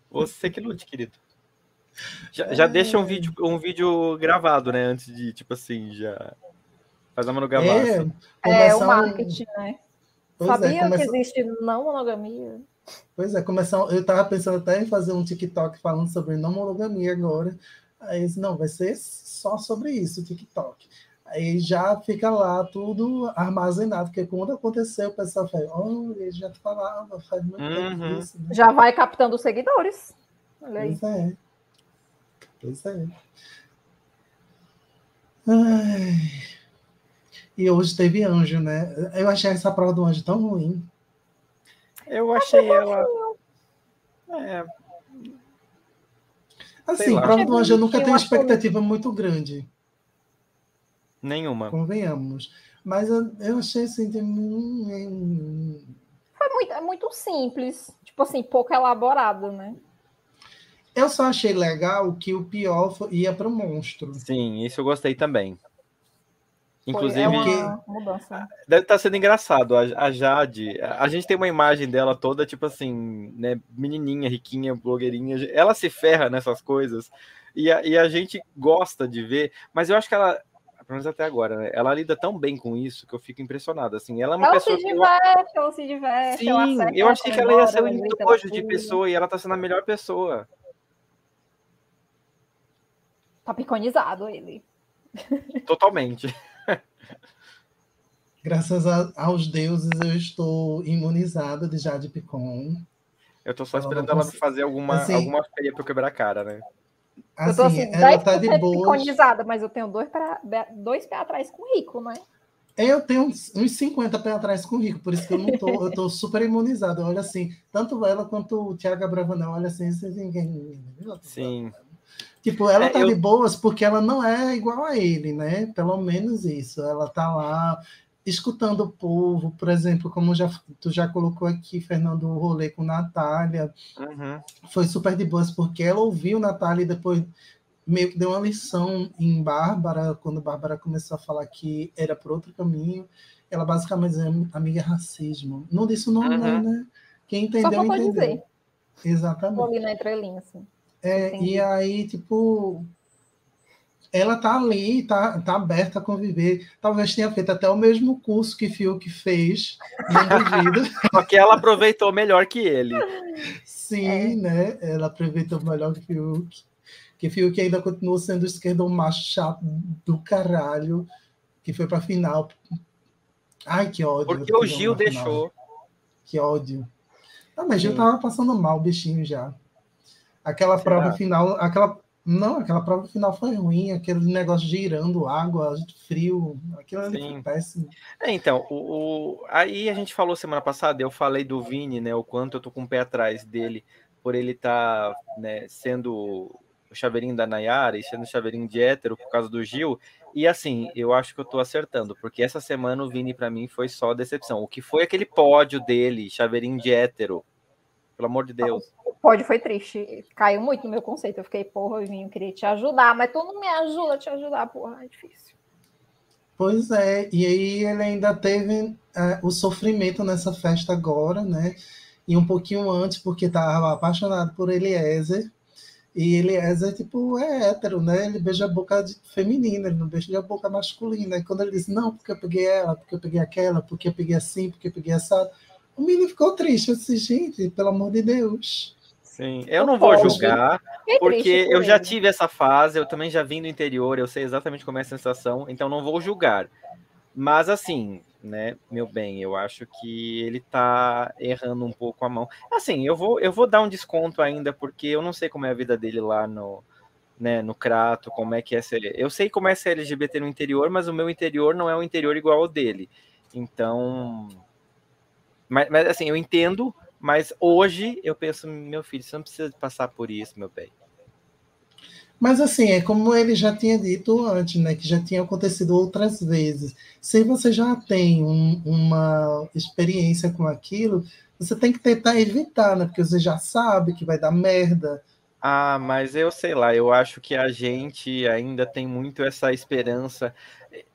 Você que lute, querido. Já, já deixa um é. vídeo, um vídeo gravado, né? Antes de, tipo assim, já. Faz a monogamia. É, é o marketing, um... né? Pois é, Sabia é, começa... que existe não monogamia? Pois é, começar. Eu tava pensando até em fazer um TikTok falando sobre não monogamia agora. Aí não, vai ser só sobre isso, o TikTok. Aí já fica lá tudo armazenado, porque quando aconteceu, o pessoal fala, oh, ele já falava, faz muito uhum. tempo isso. Né? Já vai captando os seguidores. Olha aí. Pois é. Pois é. Ai. E hoje teve anjo, né? Eu achei essa prova do anjo tão ruim. Eu achei ela. É. Assim, prova do anjo eu nunca tenho expectativa muito grande. Nenhuma. Convenhamos. Mas eu, eu achei assim. Tem... Foi muito, é muito simples. Tipo assim, pouco elaborado, né? Eu só achei legal que o pior ia para o monstro. Sim, isso eu gostei também. Inclusive, é deve estar tá sendo engraçado. A, Jade, a gente tem uma imagem dela toda, tipo assim, né, menininha, riquinha, blogueirinha. Ela se ferra nessas coisas e a, e a gente gosta de ver, mas eu acho que ela, pelo menos até agora, né, ela lida tão bem com isso que eu fico impressionado. Assim, ela é uma ela pessoa. Se diverte, eu... Ela se diverte, Sim, eu achei que ela ia ser um nojo de pessoa e ela está sendo a melhor pessoa. Tá piconizado ele. Totalmente. Graças a, aos deuses, eu estou imunizada de Jade Picon. Eu tô só esperando ela, ela me fazer alguma, assim, alguma feia pra eu quebrar a cara, né? Assim, eu tô assim, ela tá de boa. piconizada, mas eu tenho dois, pra, dois pés atrás com o Rico, né? Eu tenho uns, uns 50 pés atrás com o Rico, por isso que eu não tô, eu tô super imunizado. Olha assim, tanto ela quanto o Thiago Bravanel, olha assim, ninguém. Sim. Tipo, ela é, tá eu... de boas porque ela não é igual a ele, né? Pelo menos isso. Ela tá lá escutando o povo, por exemplo, como já, tu já colocou aqui, Fernando, o rolê com Natália. Uhum. Foi super de boas porque ela ouviu Natália e depois meio que deu uma lição em Bárbara, quando Bárbara começou a falar que era por outro caminho. Ela basicamente dizia, amiga, é racismo. Não disse o nome, uhum. né? Quem entendeu, Só entendeu. Dizer. Exatamente. Vou ali na entrelinha, assim. É, e aí, tipo, ela tá ali, tá, tá aberta a conviver. Talvez tenha feito até o mesmo curso que Fiuk fez. Só que ela aproveitou melhor que ele. Sim, é. né? Ela aproveitou melhor que Fiuk. Que Fiuk ainda continua sendo esquerdo macho chato do caralho, que foi pra final. Ai, que ódio. Porque o Gil deixou. Que ódio. Ah, mas Sim. Gil tava passando mal, o bichinho já. Aquela Será? prova final, aquela não, aquela prova final foi ruim, aquele negócio girando água, frio, aquilo ali Sim. foi péssimo. É, então, o, o, aí a gente falou semana passada, eu falei do Vini, né, o quanto eu tô com o pé atrás dele, por ele estar tá, né, sendo o chaveirinho da Nayara e sendo o chaveirinho de hétero por causa do Gil, e assim, eu acho que eu tô acertando, porque essa semana o Vini para mim foi só decepção. O que foi aquele pódio dele, chaveirinho de hétero, pelo amor de Deus. O pódio foi triste. Caiu muito no meu conceito. Eu fiquei, porra, eu queria te ajudar, mas tu não me ajuda a te ajudar, porra, é difícil. Pois é, e aí ele ainda teve é, o sofrimento nessa festa agora, né? e um pouquinho antes, porque estava apaixonado por Eliezer. E Eliezer, tipo, é hétero, né? Ele beija a boca de, feminina, ele não beija a boca masculina. E quando ele disse, não, porque eu peguei ela, porque eu peguei aquela, porque eu peguei assim, porque eu peguei essa. O menino ficou triste. Eu disse, gente, pelo amor de Deus. Sim, eu não vou julgar, porque eu já tive essa fase, eu também já vim do interior, eu sei exatamente como é a sensação, então não vou julgar. Mas assim, né, meu bem, eu acho que ele tá errando um pouco a mão. Assim, eu vou, eu vou dar um desconto ainda, porque eu não sei como é a vida dele lá no, né, no Crato, como é que é ser. Eu sei como é ser LGBT no interior, mas o meu interior não é um interior igual ao dele. Então. Mas, mas assim, eu entendo, mas hoje eu penso, meu filho, você não precisa passar por isso, meu bem. Mas assim, é como ele já tinha dito antes, né? Que já tinha acontecido outras vezes. Se você já tem um, uma experiência com aquilo, você tem que tentar evitar, né? Porque você já sabe que vai dar merda. Ah, mas eu sei lá, eu acho que a gente ainda tem muito essa esperança,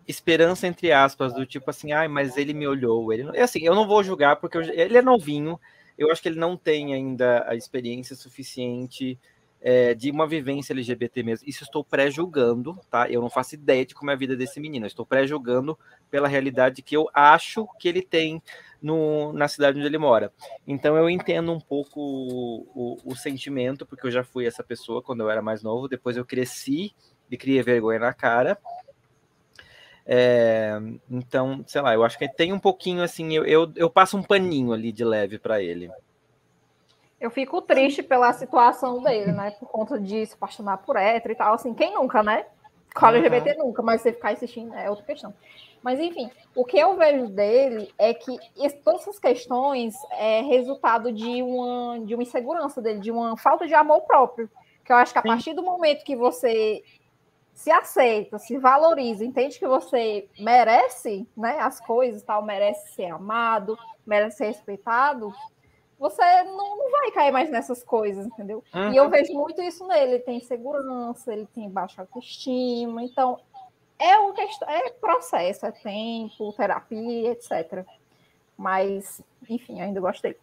esperança entre aspas, do tipo assim, ai, mas ele me olhou. Ele não... assim, eu não vou julgar porque eu... ele é novinho, eu acho que ele não tem ainda a experiência suficiente é, de uma vivência LGBT mesmo. Isso estou pré-julgando, tá? Eu não faço ideia de como é a vida desse menino. Eu estou pré-julgando pela realidade que eu acho que ele tem no, na cidade onde ele mora. Então eu entendo um pouco o, o, o, sentimento, porque eu já fui essa pessoa quando eu era mais novo. Depois eu cresci e criei vergonha na cara. É, então, sei lá, eu acho que tem um pouquinho assim, eu, eu, eu passo um paninho ali de leve para ele. Eu fico triste pela situação dele, né? Por conta de se apaixonar por hétero e tal. Assim, quem nunca, né? Com LGBT uhum. nunca, mas você ficar insistindo é outra questão. Mas, enfim, o que eu vejo dele é que todas essas questões é resultado de uma, de uma insegurança dele, de uma falta de amor próprio. Que eu acho que a partir do momento que você se aceita, se valoriza, entende que você merece né, as coisas, tal, merece ser amado, merece ser respeitado, você não, vai cair mais nessas coisas, entendeu? Uhum. E eu vejo muito isso nele. Ele tem segurança, ele tem baixa autoestima. Então, é, um é processo, é tempo, terapia, etc. Mas, enfim, ainda gostei.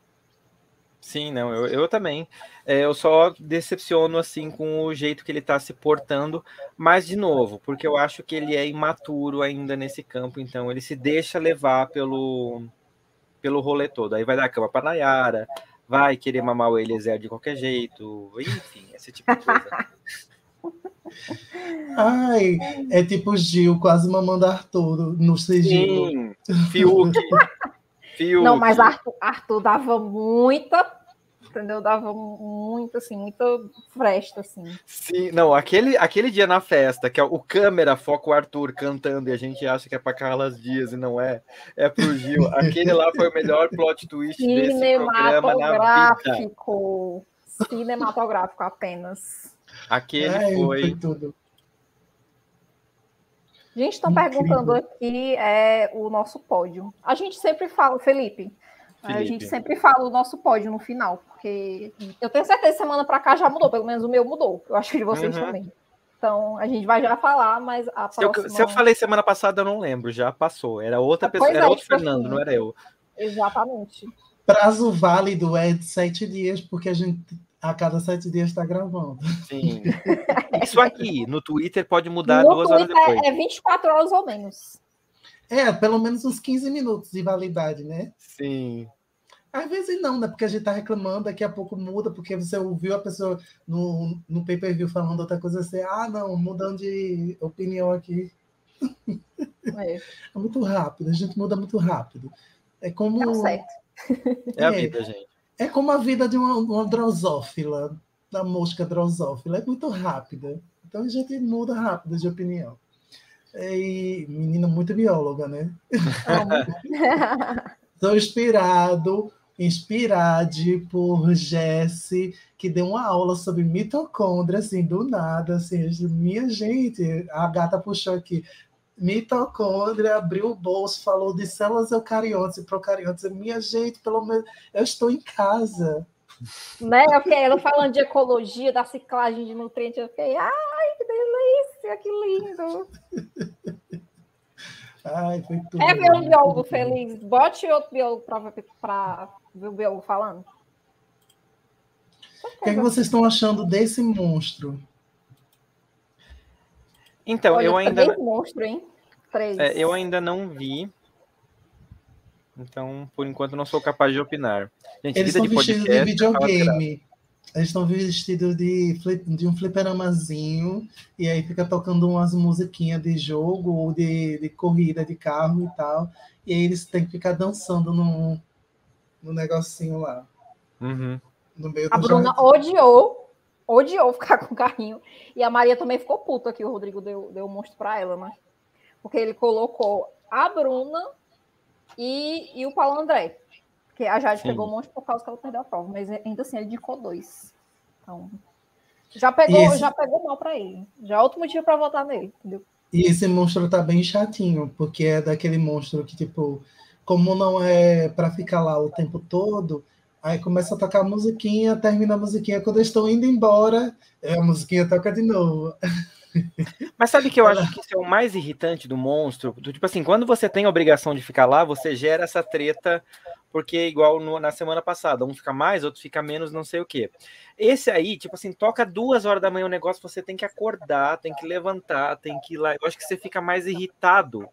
Sim, não, eu, eu também. É, eu só decepciono assim com o jeito que ele está se portando, mas de novo, porque eu acho que ele é imaturo ainda nesse campo, então ele se deixa levar pelo, pelo rolê todo. Aí vai dar cama para Nayara, vai querer mamar o Eliezer de qualquer jeito, enfim, esse tipo de coisa. Ai, é tipo Gil quase mamando Arthur no sigilo. Sim, Fiuk. Fiuk. Não, mas Arthur, Arthur dava muita entendeu? Dava muito, assim, muita fresta, assim. Sim, não, aquele, aquele dia na festa, que é o câmera foca o Arthur cantando e a gente acha que é para Carlas Dias e não é, é pro Gil. Aquele lá foi o melhor plot twist desse programa na vida. Cinematográfico apenas. Aquele Ai, foi... foi gente está perguntando aqui é, o nosso pódio. A gente sempre fala, Felipe, Felipe. A gente sempre fala o nosso pódio no final, porque eu tenho certeza que semana para cá já mudou, pelo menos o meu mudou. Eu acho que de vocês uhum. também. Então, a gente vai já falar, mas a próxima... se, eu, se eu falei semana passada, eu não lembro, já passou. Era outra pessoa, era é, outro tipo Fernando, assim, não era eu. Exatamente. Prazo válido é de sete dias, porque a gente a cada sete dias está gravando. Sim. Isso aqui, no Twitter, pode mudar no duas Twitter horas depois. É 24 horas ou menos. É, pelo menos uns 15 minutos de validade, né? Sim. Às vezes não, né? Porque a gente tá reclamando, daqui a pouco muda, porque você ouviu a pessoa no, no pay-per-view falando outra coisa, assim, ah, não, mudando de opinião aqui. É. é muito rápido, a gente muda muito rápido. É como. Tá certo. É, é a vida, gente. É como a vida de uma, uma drosófila, da mosca drosófila, é muito rápida. Então a gente muda rápido de opinião. E menina muito bióloga, né? Estou inspirado, inspirado por Jesse, que deu uma aula sobre mitocôndria, assim, do nada, assim, minha gente, a gata puxou aqui, mitocôndria, abriu o bolso, falou de células eucariotas e procariotas, minha gente, pelo menos, eu estou em casa. Né? Eu fiquei ela falando de ecologia, da ciclagem de nutrientes, eu fiquei, ai, que delícia, que lindo! ai, foi tudo. É ver um biólogo feliz. Bote outro biólogo para ver o biólogo falando. O que, é que vocês estão achando desse monstro? Então, Olha, eu ainda. monstro, hein? Três. É, eu ainda não vi. Então, por enquanto, não sou capaz de opinar. Gente, Eles estão vestidos de sério. videogame. Eles estão vestidos de, de um fliperamazinho e aí fica tocando umas musiquinhas de jogo ou de, de corrida de carro e tal. E aí eles têm que ficar dançando no, no negocinho lá, Uhum. no meio A do Bruna jardim. odiou, odiou ficar com o carrinho. E a Maria também ficou puta que o Rodrigo deu, deu o monstro pra ela, né? Porque ele colocou a Bruna e, e o Paulo André. Porque a Jade Sim. pegou o monstro por causa que ela perdeu a prova. Mas ainda assim, ele indicou dois. Então, já pegou, esse- já pegou mal pra ele. Já é outro motivo pra votar nele, entendeu? E esse monstro tá bem chatinho, porque é daquele monstro que, tipo, como não é pra ficar lá o tempo todo, aí começa a tocar a musiquinha, termina a musiquinha. Quando eles estão indo embora, é, a musiquinha toca de novo. Mas sabe que eu acho que isso é o mais irritante do monstro? Do, tipo assim, quando você tem a obrigação de ficar lá, você gera essa treta, porque igual no- na semana passada, um fica mais, outro fica menos, não sei o quê. Esse aí, tipo assim, toca duas horas da manhã o negócio, você tem que acordar, tem que levantar, tem que ir lá. Eu acho que você fica mais irritado,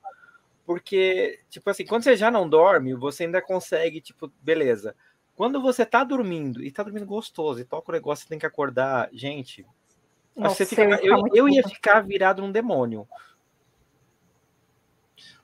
porque, tipo assim, quando você já não dorme, você ainda consegue, tipo, beleza. Quando você tá dormindo, e tá dormindo gostoso, e toca o negócio, você tem que acordar, gente. Nossa, você fica- eu ia ficar eu, eu ia ficar virado num demônio.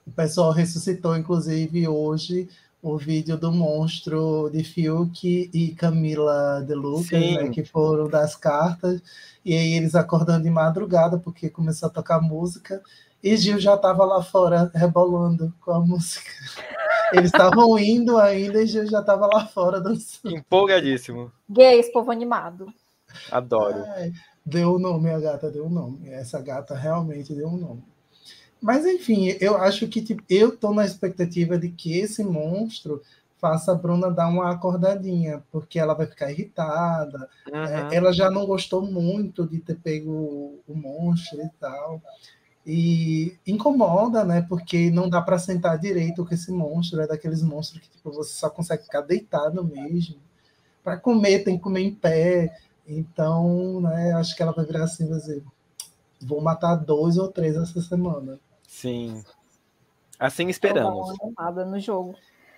O pessoal ressuscitou, inclusive, hoje o vídeo do monstro de Fiuk e Camila De Lucas, né, que foram das cartas, e aí eles acordando de madrugada, porque começou a tocar música, e Gil já estava lá fora rebolando com a música. Eles estavam indo ainda e Gil já estava lá fora dançando. Empolgadíssimo. Gays, povo animado. Adoro. Ai, deu o nome, a gata deu o nome. Essa gata realmente deu um nome. Mas enfim, eu acho que tipo, eu tô na expectativa de que esse monstro faça a Bruna dar uma acordadinha, porque ela vai ficar irritada. Uhum. Ela já não gostou muito de ter pego o, o monstro e tal. E incomoda, né? Porque não dá para sentar direito com esse monstro. É daqueles monstros que tipo, você só consegue ficar deitado mesmo. Para comer, tem que comer em pé. Então, né, acho que ela vai virar assim, vai dizer, vou matar dois ou três essa semana. Sim. Assim esperamos. animada no jogo.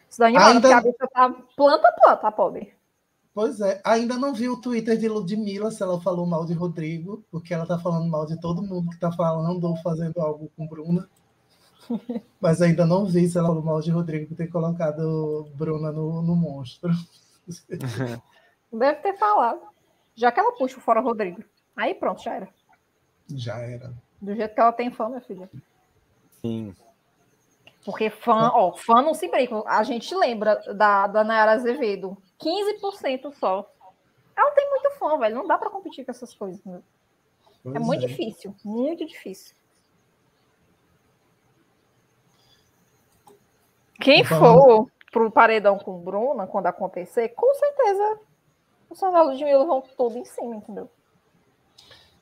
Isso dá animada, Ainda- porque a bicha tá planta, planta, a pobre. Pois é, ainda não vi o Twitter de Ludmilla se ela falou mal de Rodrigo, porque ela tá falando mal de todo mundo que tá falando ou fazendo algo com Bruna. Mas ainda não vi se ela falou mal de Rodrigo por ter colocado Bruna no, no monstro. Deve ter falado. Já que ela puxa o fora Rodrigo. Aí pronto, já era. Já era. Do jeito que ela tem fã, minha filha. Sim. Porque fã, ó, fã não se brinca. A gente lembra da, da Nayara Azevedo. 15% só. Ela tem muito fã, velho. Não dá pra competir com essas coisas. né? É Pois muito difícil. Muito difícil. Quem Vamos. for pro paredão com Bruna, quando acontecer, com certeza o Sandra Ludmilla vão todo em cima, entendeu?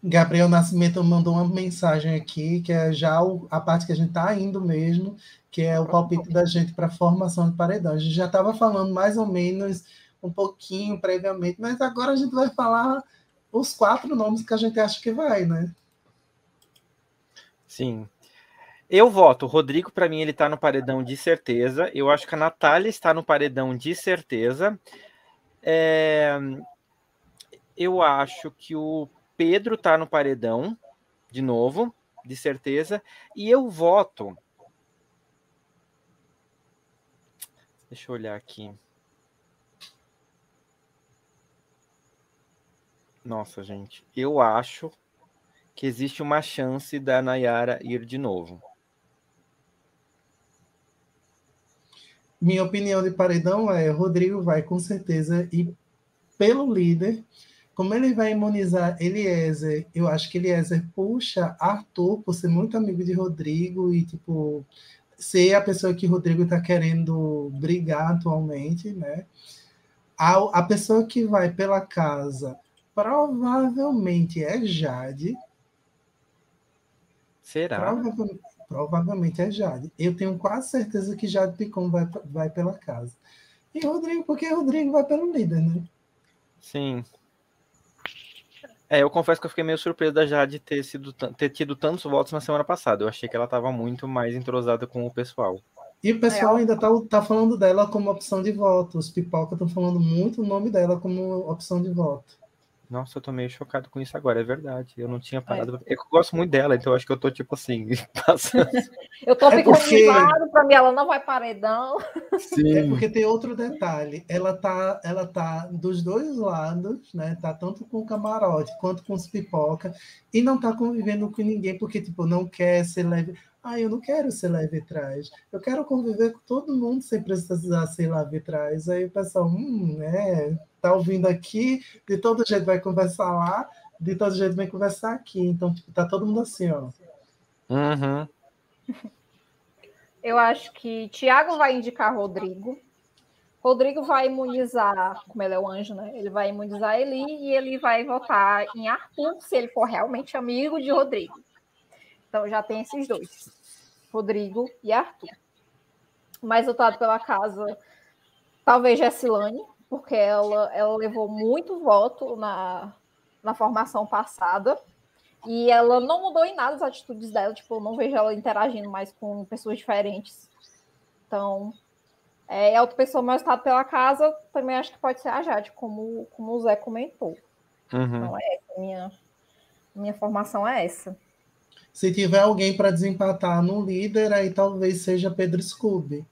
Gabriel Nascimento mandou uma mensagem aqui, que é já o- a parte que a gente está indo mesmo, que é o palpite da gente para a formação de paredão. A gente já estava falando mais ou menos um pouquinho previamente, mas agora a gente vai falar os quatro nomes que a gente acha que vai, né? Sim. Eu voto. O Rodrigo, para mim, ele tá no paredão de certeza. Eu acho que a Natália está no paredão de certeza. É, Eu acho que o Pedro tá no paredão, de novo, de certeza. E eu voto. Deixa eu olhar aqui. Nossa, gente. Eu acho que existe uma chance da Nayara ir de novo. Minha opinião de paredão é: Rodrigo vai com certeza ir pelo líder. Como ele vai imunizar Eliezer, eu acho que Eliezer puxa Arthur por ser muito amigo de Rodrigo e, tipo, ser a pessoa que Rodrigo está querendo brigar atualmente, né? A, a pessoa que vai pela casa provavelmente é Jade. Será? Provavelmente, provavelmente é Jade. Eu tenho quase certeza que Jade Picon vai, vai pela casa. E Rodrigo, porque Rodrigo vai pelo líder, né? Sim. É, eu confesso que eu fiquei meio surpreso da Jade ter, sido, ter tido tantos votos na semana passada. Eu achei que ela estava muito mais entrosada com o pessoal. E o pessoal é. ainda tá, tá falando dela como opção de voto. Os pipoca estão falando muito o nome dela como opção de voto. Nossa, eu tô meio chocado com isso agora, é verdade. Eu não tinha parado. É. Eu gosto muito dela, então acho que eu tô tipo assim, passando. eu tô ficando é porque... pra mim, ela não vai paredão. Sim. É porque tem outro detalhe. Ela tá, ela tá dos dois lados, né? Tá tanto com o camarote quanto com os pipoca, e não tá convivendo com ninguém, porque, tipo, não quer ser leve. Ah, eu não quero ser leve atrás. Eu quero conviver com todo mundo sem precisar ser leve atrás. Aí o pessoal, hum, é, tá ouvindo aqui, de todo jeito vai conversar lá, de todo jeito vai conversar aqui. Então, tipo, tá todo mundo assim, ó. Uhum. Eu acho que Tiago vai indicar Rodrigo. Rodrigo vai imunizar, como ele é o anjo, né? Ele vai imunizar Eli e ele vai votar em Arthur, se ele for realmente amigo de Rodrigo. Então já tem esses dois, Rodrigo e Arthur. Mais votado pela casa, talvez Jessilane, porque ela, ela levou muito voto na, na formação passada. E ela não mudou em nada as atitudes dela. Tipo, eu não vejo ela interagindo mais com pessoas diferentes. Então, é, a outra pessoa mais votada pela casa também acho que pode ser a Jade, como, como o Zé comentou. Uhum. Então, é essa. Minha, minha formação é essa. Se tiver alguém para desempatar no líder, aí talvez seja Pedro Scooby.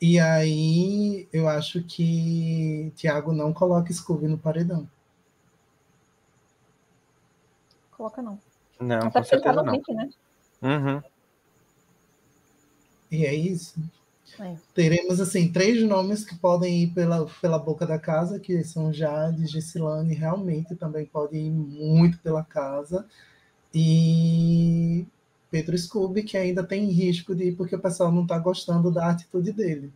E aí eu acho que Thiago não coloca Scooby no paredão. Coloca não. Não, Até com certeza não. Link, né? Uhum. E é isso. É. Teremos assim três nomes que podem ir pela, pela boca da casa, que são Jade, Gessilane, realmente também podem ir muito pela casa. E Pedro Scooby, que ainda tem risco de ir porque o pessoal não está gostando da atitude dele.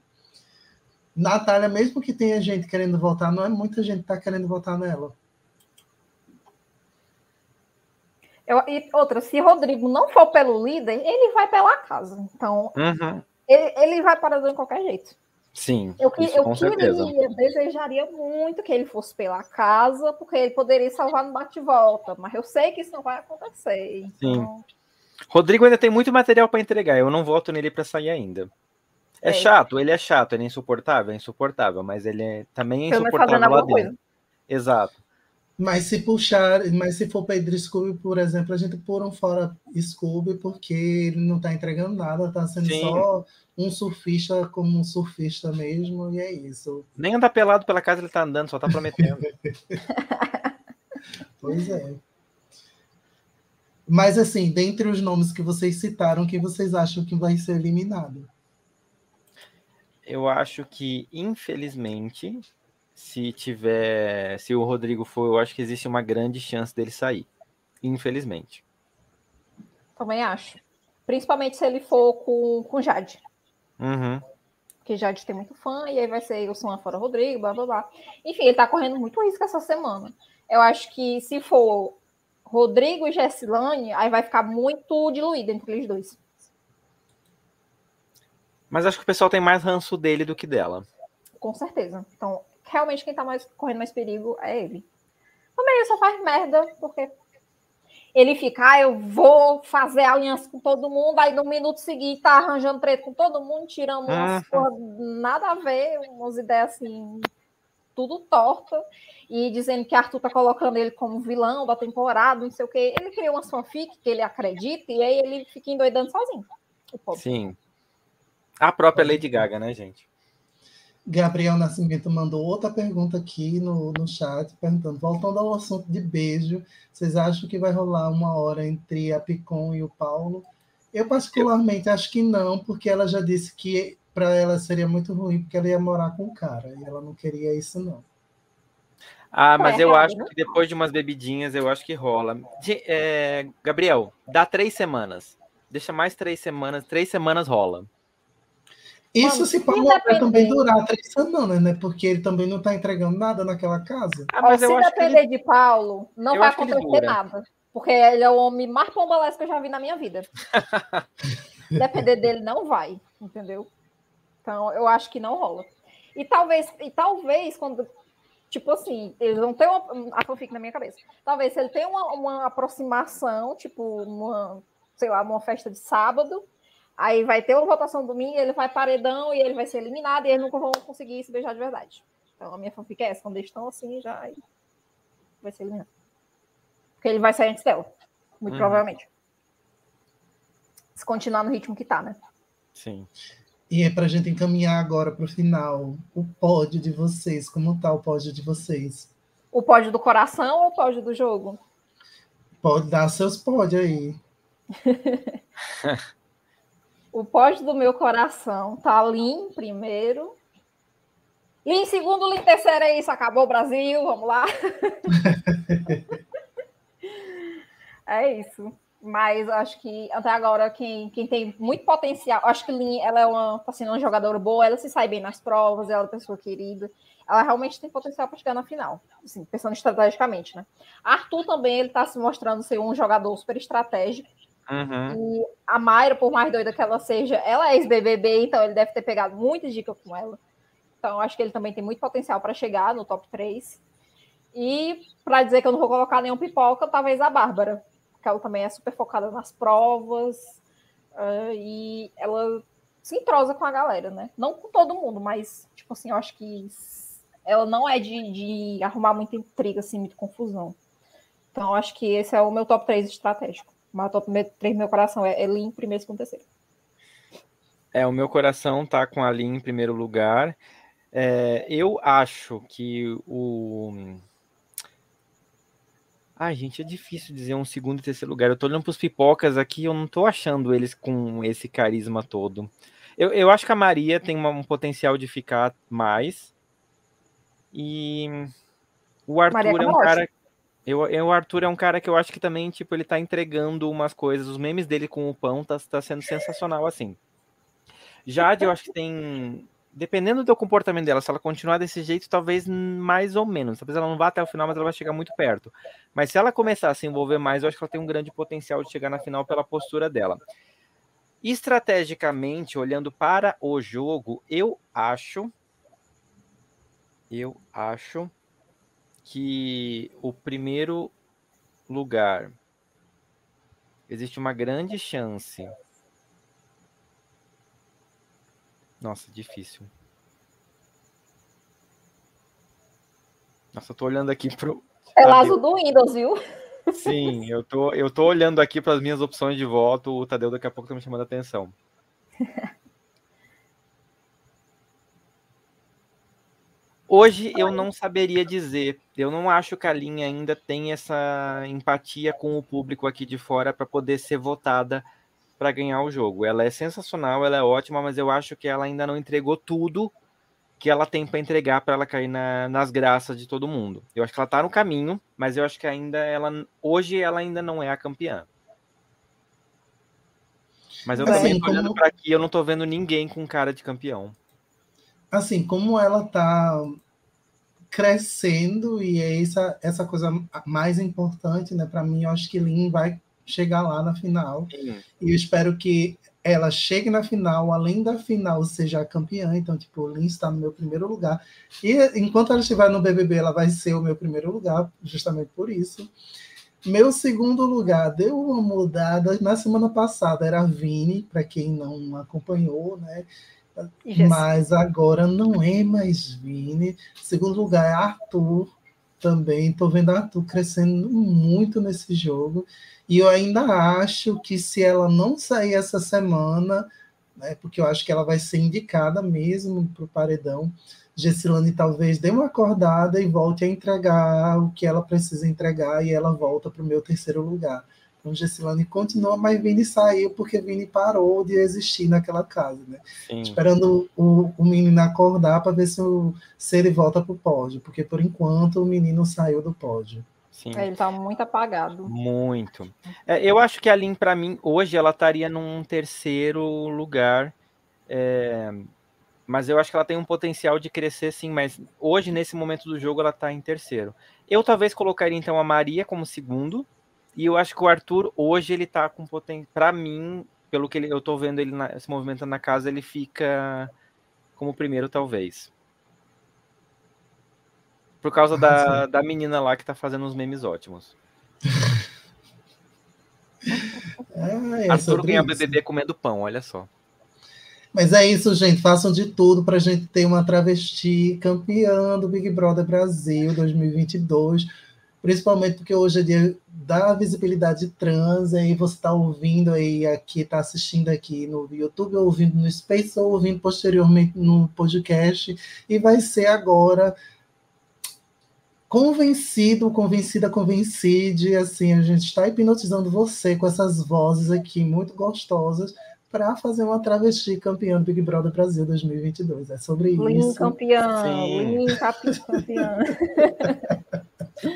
Natália, mesmo que tenha gente querendo votar, não é muita gente que está querendo votar nela. Eu, e outra, se Rodrigo não for pelo líder, ele vai pela casa. Então, uhum. ele, ele vai para de qualquer jeito. Sim. Eu, eu queria, desejaria muito que ele fosse pela casa, porque ele poderia salvar no bate-volta, mas eu sei que isso não vai acontecer. Então... Sim. Rodrigo ainda tem muito material para entregar, eu não voto nele para sair ainda. É, é, chato, ele é chato, ele é insuportável, é insuportável, mas ele é, também é insuportável lá dentro. Coisa. Exato. Mas se puxar, mas se for Pedro Scooby, por exemplo, a gente pôr um fora Scooby porque ele não está entregando nada, está sendo Sim. só um surfista como um surfista mesmo, e é isso. Nem andar pelado pela casa ele está andando, só está prometendo. pois é. Mas assim, dentre os nomes que vocês citaram, que vocês acham que vai ser eliminado? Eu acho que, infelizmente, se tiver, se o Rodrigo for, eu acho que existe uma grande chance dele sair. Infelizmente. Também acho. Principalmente se ele for com, com Jade. Uhum. Porque Jade tem muito fã, e aí vai ser o Som fora Rodrigo, blá blá blá. Enfim, ele tá correndo muito risco essa semana. Eu acho que se for Rodrigo e Jessilane, aí vai ficar muito diluído entre eles dois. Mas acho que o pessoal tem mais ranço dele do que dela. Com certeza. Então, realmente quem tá mais, correndo mais perigo é ele. Também ele só faz merda, porque ele fica, ah, eu vou fazer aliança com todo mundo, aí no minuto seguinte tá arranjando preto com todo mundo, tirando umas uhum. nada a ver, umas ideias assim, tudo torta, e dizendo que Arthur tá colocando ele como vilão da temporada, não sei o quê. Ele criou uma fanfic que ele acredita, e aí ele fica endoidando sozinho. Sim. A própria Lady Gaga, né, gente? Gabriel Nascimento mandou outra pergunta aqui no, no chat, perguntando, voltando ao assunto de beijo, vocês acham que vai rolar uma hora entre a Picon e o Paulo? Eu particularmente eu... acho que não, porque ela já disse que para ela seria muito ruim, porque ela ia morar com o cara, e ela não queria isso, não. Ah, mas é eu acho né? que depois de umas bebidinhas, eu acho que rola. De, é, Gabriel, dá três semanas. Deixa mais três semanas, três semanas rola. Isso Mano, se Paulo vai também durar três semanas, né? Porque ele também não está entregando nada naquela casa. Ah, mas se depender ele... de Paulo, não eu vai acontecer nada. Porque ele é o homem mais pombalés que eu já vi na minha vida. depender dele, não vai, entendeu? Então, eu acho que não rola. E talvez, e talvez quando Tipo assim, eles vão ter uma. A fanfic na minha cabeça. Talvez se ele tem uma, uma aproximação, tipo, uma, sei lá, uma festa de sábado, aí vai ter uma votação domingo, ele vai paredão e ele vai ser eliminado e eles nunca vão conseguir se beijar de verdade. Então a minha fanfic é essa, quando eles estão assim, já vai ser eliminado. Porque ele vai sair antes dela, muito hum. provavelmente. Se continuar no ritmo que tá, né? Sim. E é para a gente encaminhar agora para o final o pódio de vocês. Como está o pódio de vocês? O pódio do coração ou o pódio do jogo? Pode dar seus pódios aí. o pódio do meu coração tá Lin primeiro. Lin em segundo, Lin terceiro é isso. Acabou o Brasil, vamos lá. é isso. Mas acho que até agora quem, quem tem muito potencial, acho que Lin, ela é uma, tá sendo uma jogadora boa, ela se sai bem nas provas, ela é uma pessoa querida. Ela realmente tem potencial para chegar na final, assim, pensando estrategicamente, né? Arthur também, ele tá se mostrando ser um jogador super estratégico. Uhum. E a Mayra, por mais doida que ela seja, ela é ex-BBB, então ele deve ter pegado muita dica com ela. Então acho que ele também tem muito potencial para chegar no top 3. E para dizer que eu não vou colocar nenhum pipoca, talvez a Bárbara que ela também é super focada nas provas uh, e ela se entrosa com a galera, né? Não com todo mundo, mas, tipo assim, eu acho que ela não é de, de arrumar muita intriga, assim, muita confusão. Então, acho que esse é o meu top 3 estratégico. O meu top 3 do meu coração é Elin em primeiro, segundo, terceiro. É, o meu coração tá com a Lin em primeiro lugar. É, eu acho que o Ai, gente, é difícil dizer um segundo e terceiro lugar. Eu tô olhando pros pipocas aqui, eu não tô achando eles com esse carisma todo. Eu, eu acho que a Maria tem uma, um potencial de ficar mais. E o Arthur é um cara. Eu, eu, o Arthur é um cara que eu acho que também, tipo, ele tá entregando umas coisas. Os memes dele com o pão tá, tá sendo sensacional, assim. Jade, eu acho que tem dependendo do comportamento dela, se ela continuar desse jeito, talvez mais ou menos. Talvez ela não vá até o final, mas ela vai chegar muito perto. Mas se ela começar a se envolver mais, eu acho que ela tem um grande potencial de chegar na final pela postura dela. Estrategicamente, olhando para o jogo, eu acho. Eu acho que o primeiro lugar existe uma grande chance Nossa, difícil. Nossa, eu tô olhando aqui pro. É o azul do Windows, viu? Sim, eu tô, eu tô olhando aqui para as minhas opções de voto. O Tadeu daqui a pouco tá me chamando a atenção. Hoje eu não saberia dizer. Eu não acho que a linha ainda tem essa empatia com o público aqui de fora para poder ser votada para ganhar o jogo. Ela é sensacional, ela é ótima, mas eu acho que ela ainda não entregou tudo que ela tem para entregar para ela cair na, nas graças de todo mundo. Eu acho que ela está no caminho, mas eu acho que ainda ela hoje ela ainda não é a campeã. Mas eu assim, também tô como... olhando para aqui, eu não estou vendo ninguém com cara de campeão. Assim, como ela está crescendo e é essa essa coisa mais importante, né, para mim, eu acho que Lin vai chegar lá na final. Sim. E eu espero que ela chegue na final, além da final, seja a campeã. Então, tipo, Lin está no meu primeiro lugar. E enquanto ela estiver no BBB, ela vai ser o meu primeiro lugar, justamente por isso. Meu segundo lugar deu uma mudada. Na semana passada era a Vini, para quem não acompanhou, né? Mas agora não é mais Vini. Segundo lugar é Arthur também. Estou vendo Arthur crescendo muito nesse jogo. E eu ainda acho que se ela não sair essa semana, né, porque eu acho que ela vai ser indicada mesmo para o paredão, Gessilane talvez dê uma acordada e volte a entregar o que ela precisa entregar e ela volta para o meu terceiro lugar. Então, Gessilane continua, mas Vini saiu porque Vini parou de existir naquela casa, né? Esperando o, o menino acordar para ver se, o, se ele volta para o pódio, porque por enquanto o menino saiu do pódio. Sim. É, ele tá muito apagado. Muito. É, eu acho que a Lin, para mim, hoje ela estaria num terceiro lugar. É, mas eu acho que ela tem um potencial de crescer sim, mas hoje, nesse momento do jogo, ela tá em terceiro. Eu talvez colocaria então a Maria como segundo, e eu acho que o Arthur hoje ele tá com potencial. Para mim, pelo que ele, eu tô vendo ele na, se movimentando na casa, ele fica como primeiro, talvez. Por causa da, da menina lá que tá fazendo uns memes ótimos. Ah, é Arthur ganha. BBB comendo pão, olha só. Mas é isso, gente. Façam de tudo para a gente ter uma travesti campeã do Big Brother Brasil 2022. Principalmente porque hoje é dia da visibilidade trans. Aí você está ouvindo aí aqui, está assistindo aqui no YouTube, ou ouvindo no Space, ou ouvindo posteriormente no podcast. E vai ser agora convencido, convencida, convencide. Assim, a gente está hipnotizando você com essas vozes aqui muito gostosas para fazer uma travesti campeã do Big Brother Brasil 2022. É sobre Lin isso. campeão, Sim.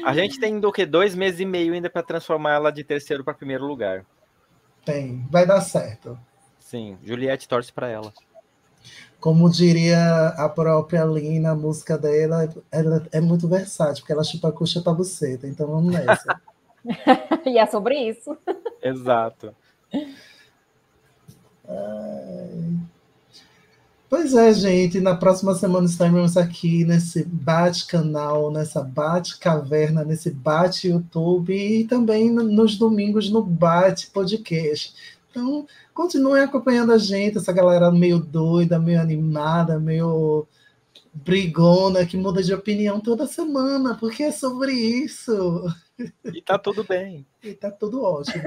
A gente tem do que dois meses e meio ainda para transformar ela de terceiro para primeiro lugar. Tem, vai dar certo. Sim, Juliette torce para ela. Como diria a própria Lin na música dela, ela é muito versátil, porque ela chupa cu, chupa buceta. Então vamos nessa. e é sobre isso. Exato. Pois é, gente. Na próxima semana estaremos aqui nesse bate-canal, nessa bate-caverna, nesse bate-YouTube e também no- nos domingos no bate-podcast. Então, continuem acompanhando a gente, essa galera meio doida, meio animada, meio brigona, que muda de opinião toda semana, porque é sobre isso. E tá tudo bem. E tá tudo ótimo.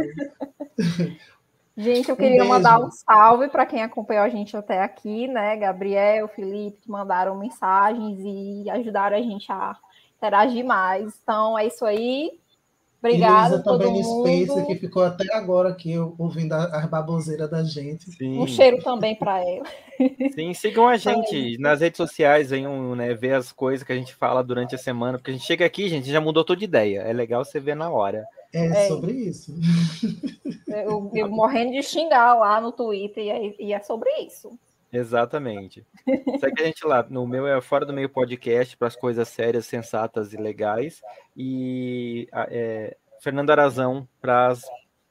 Gente, eu Um queria beijo. mandar um salve para quem acompanhou a gente até aqui, né? Gabriel, Felipe, que mandaram mensagens e ajudaram a gente a interagir mais. Então é isso aí. Obrigada Luísa a todo também no Space, que ficou até agora aqui ouvindo a- as baboseiras da gente. Sim, Um cheiro também para ela. sim, sigam a gente nas redes sociais, venham né, ver as coisas que a gente fala durante a semana, porque a gente chega aqui, gente, já mudou toda ideia. É legal você ver na hora. É, É. sobre isso. Eu, eu morrendo de xingar lá no Twitter e é, e é sobre isso. Exatamente. Segue a gente lá. No meu é Fora do Meio Podcast para as coisas sérias, sensatas e legais. E é, Fernando Arazão para as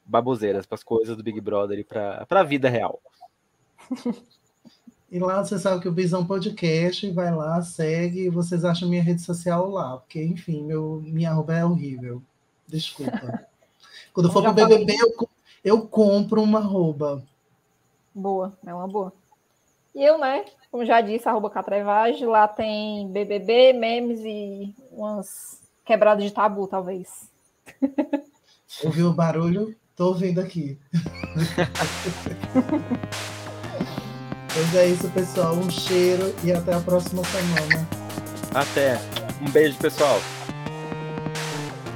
baboseiras, para as coisas do Big Brother e para a vida real. E lá você sabe que o Bisão Podcast, vai lá, segue, e vocês acham minha rede social lá, porque, enfim, meu, minha arroba é horrível. Desculpa. Quando for Já pro. BBB, eu, eu compro uma arroba. Boa, é uma boa. E eu, né, como já disse, arroba Catrevage, lá tem BBB, memes e umas quebradas de tabu, talvez. Ouviu o barulho? Tô ouvindo aqui. pois é isso, pessoal. Um cheiro e até a próxima semana. Até. Um beijo, pessoal.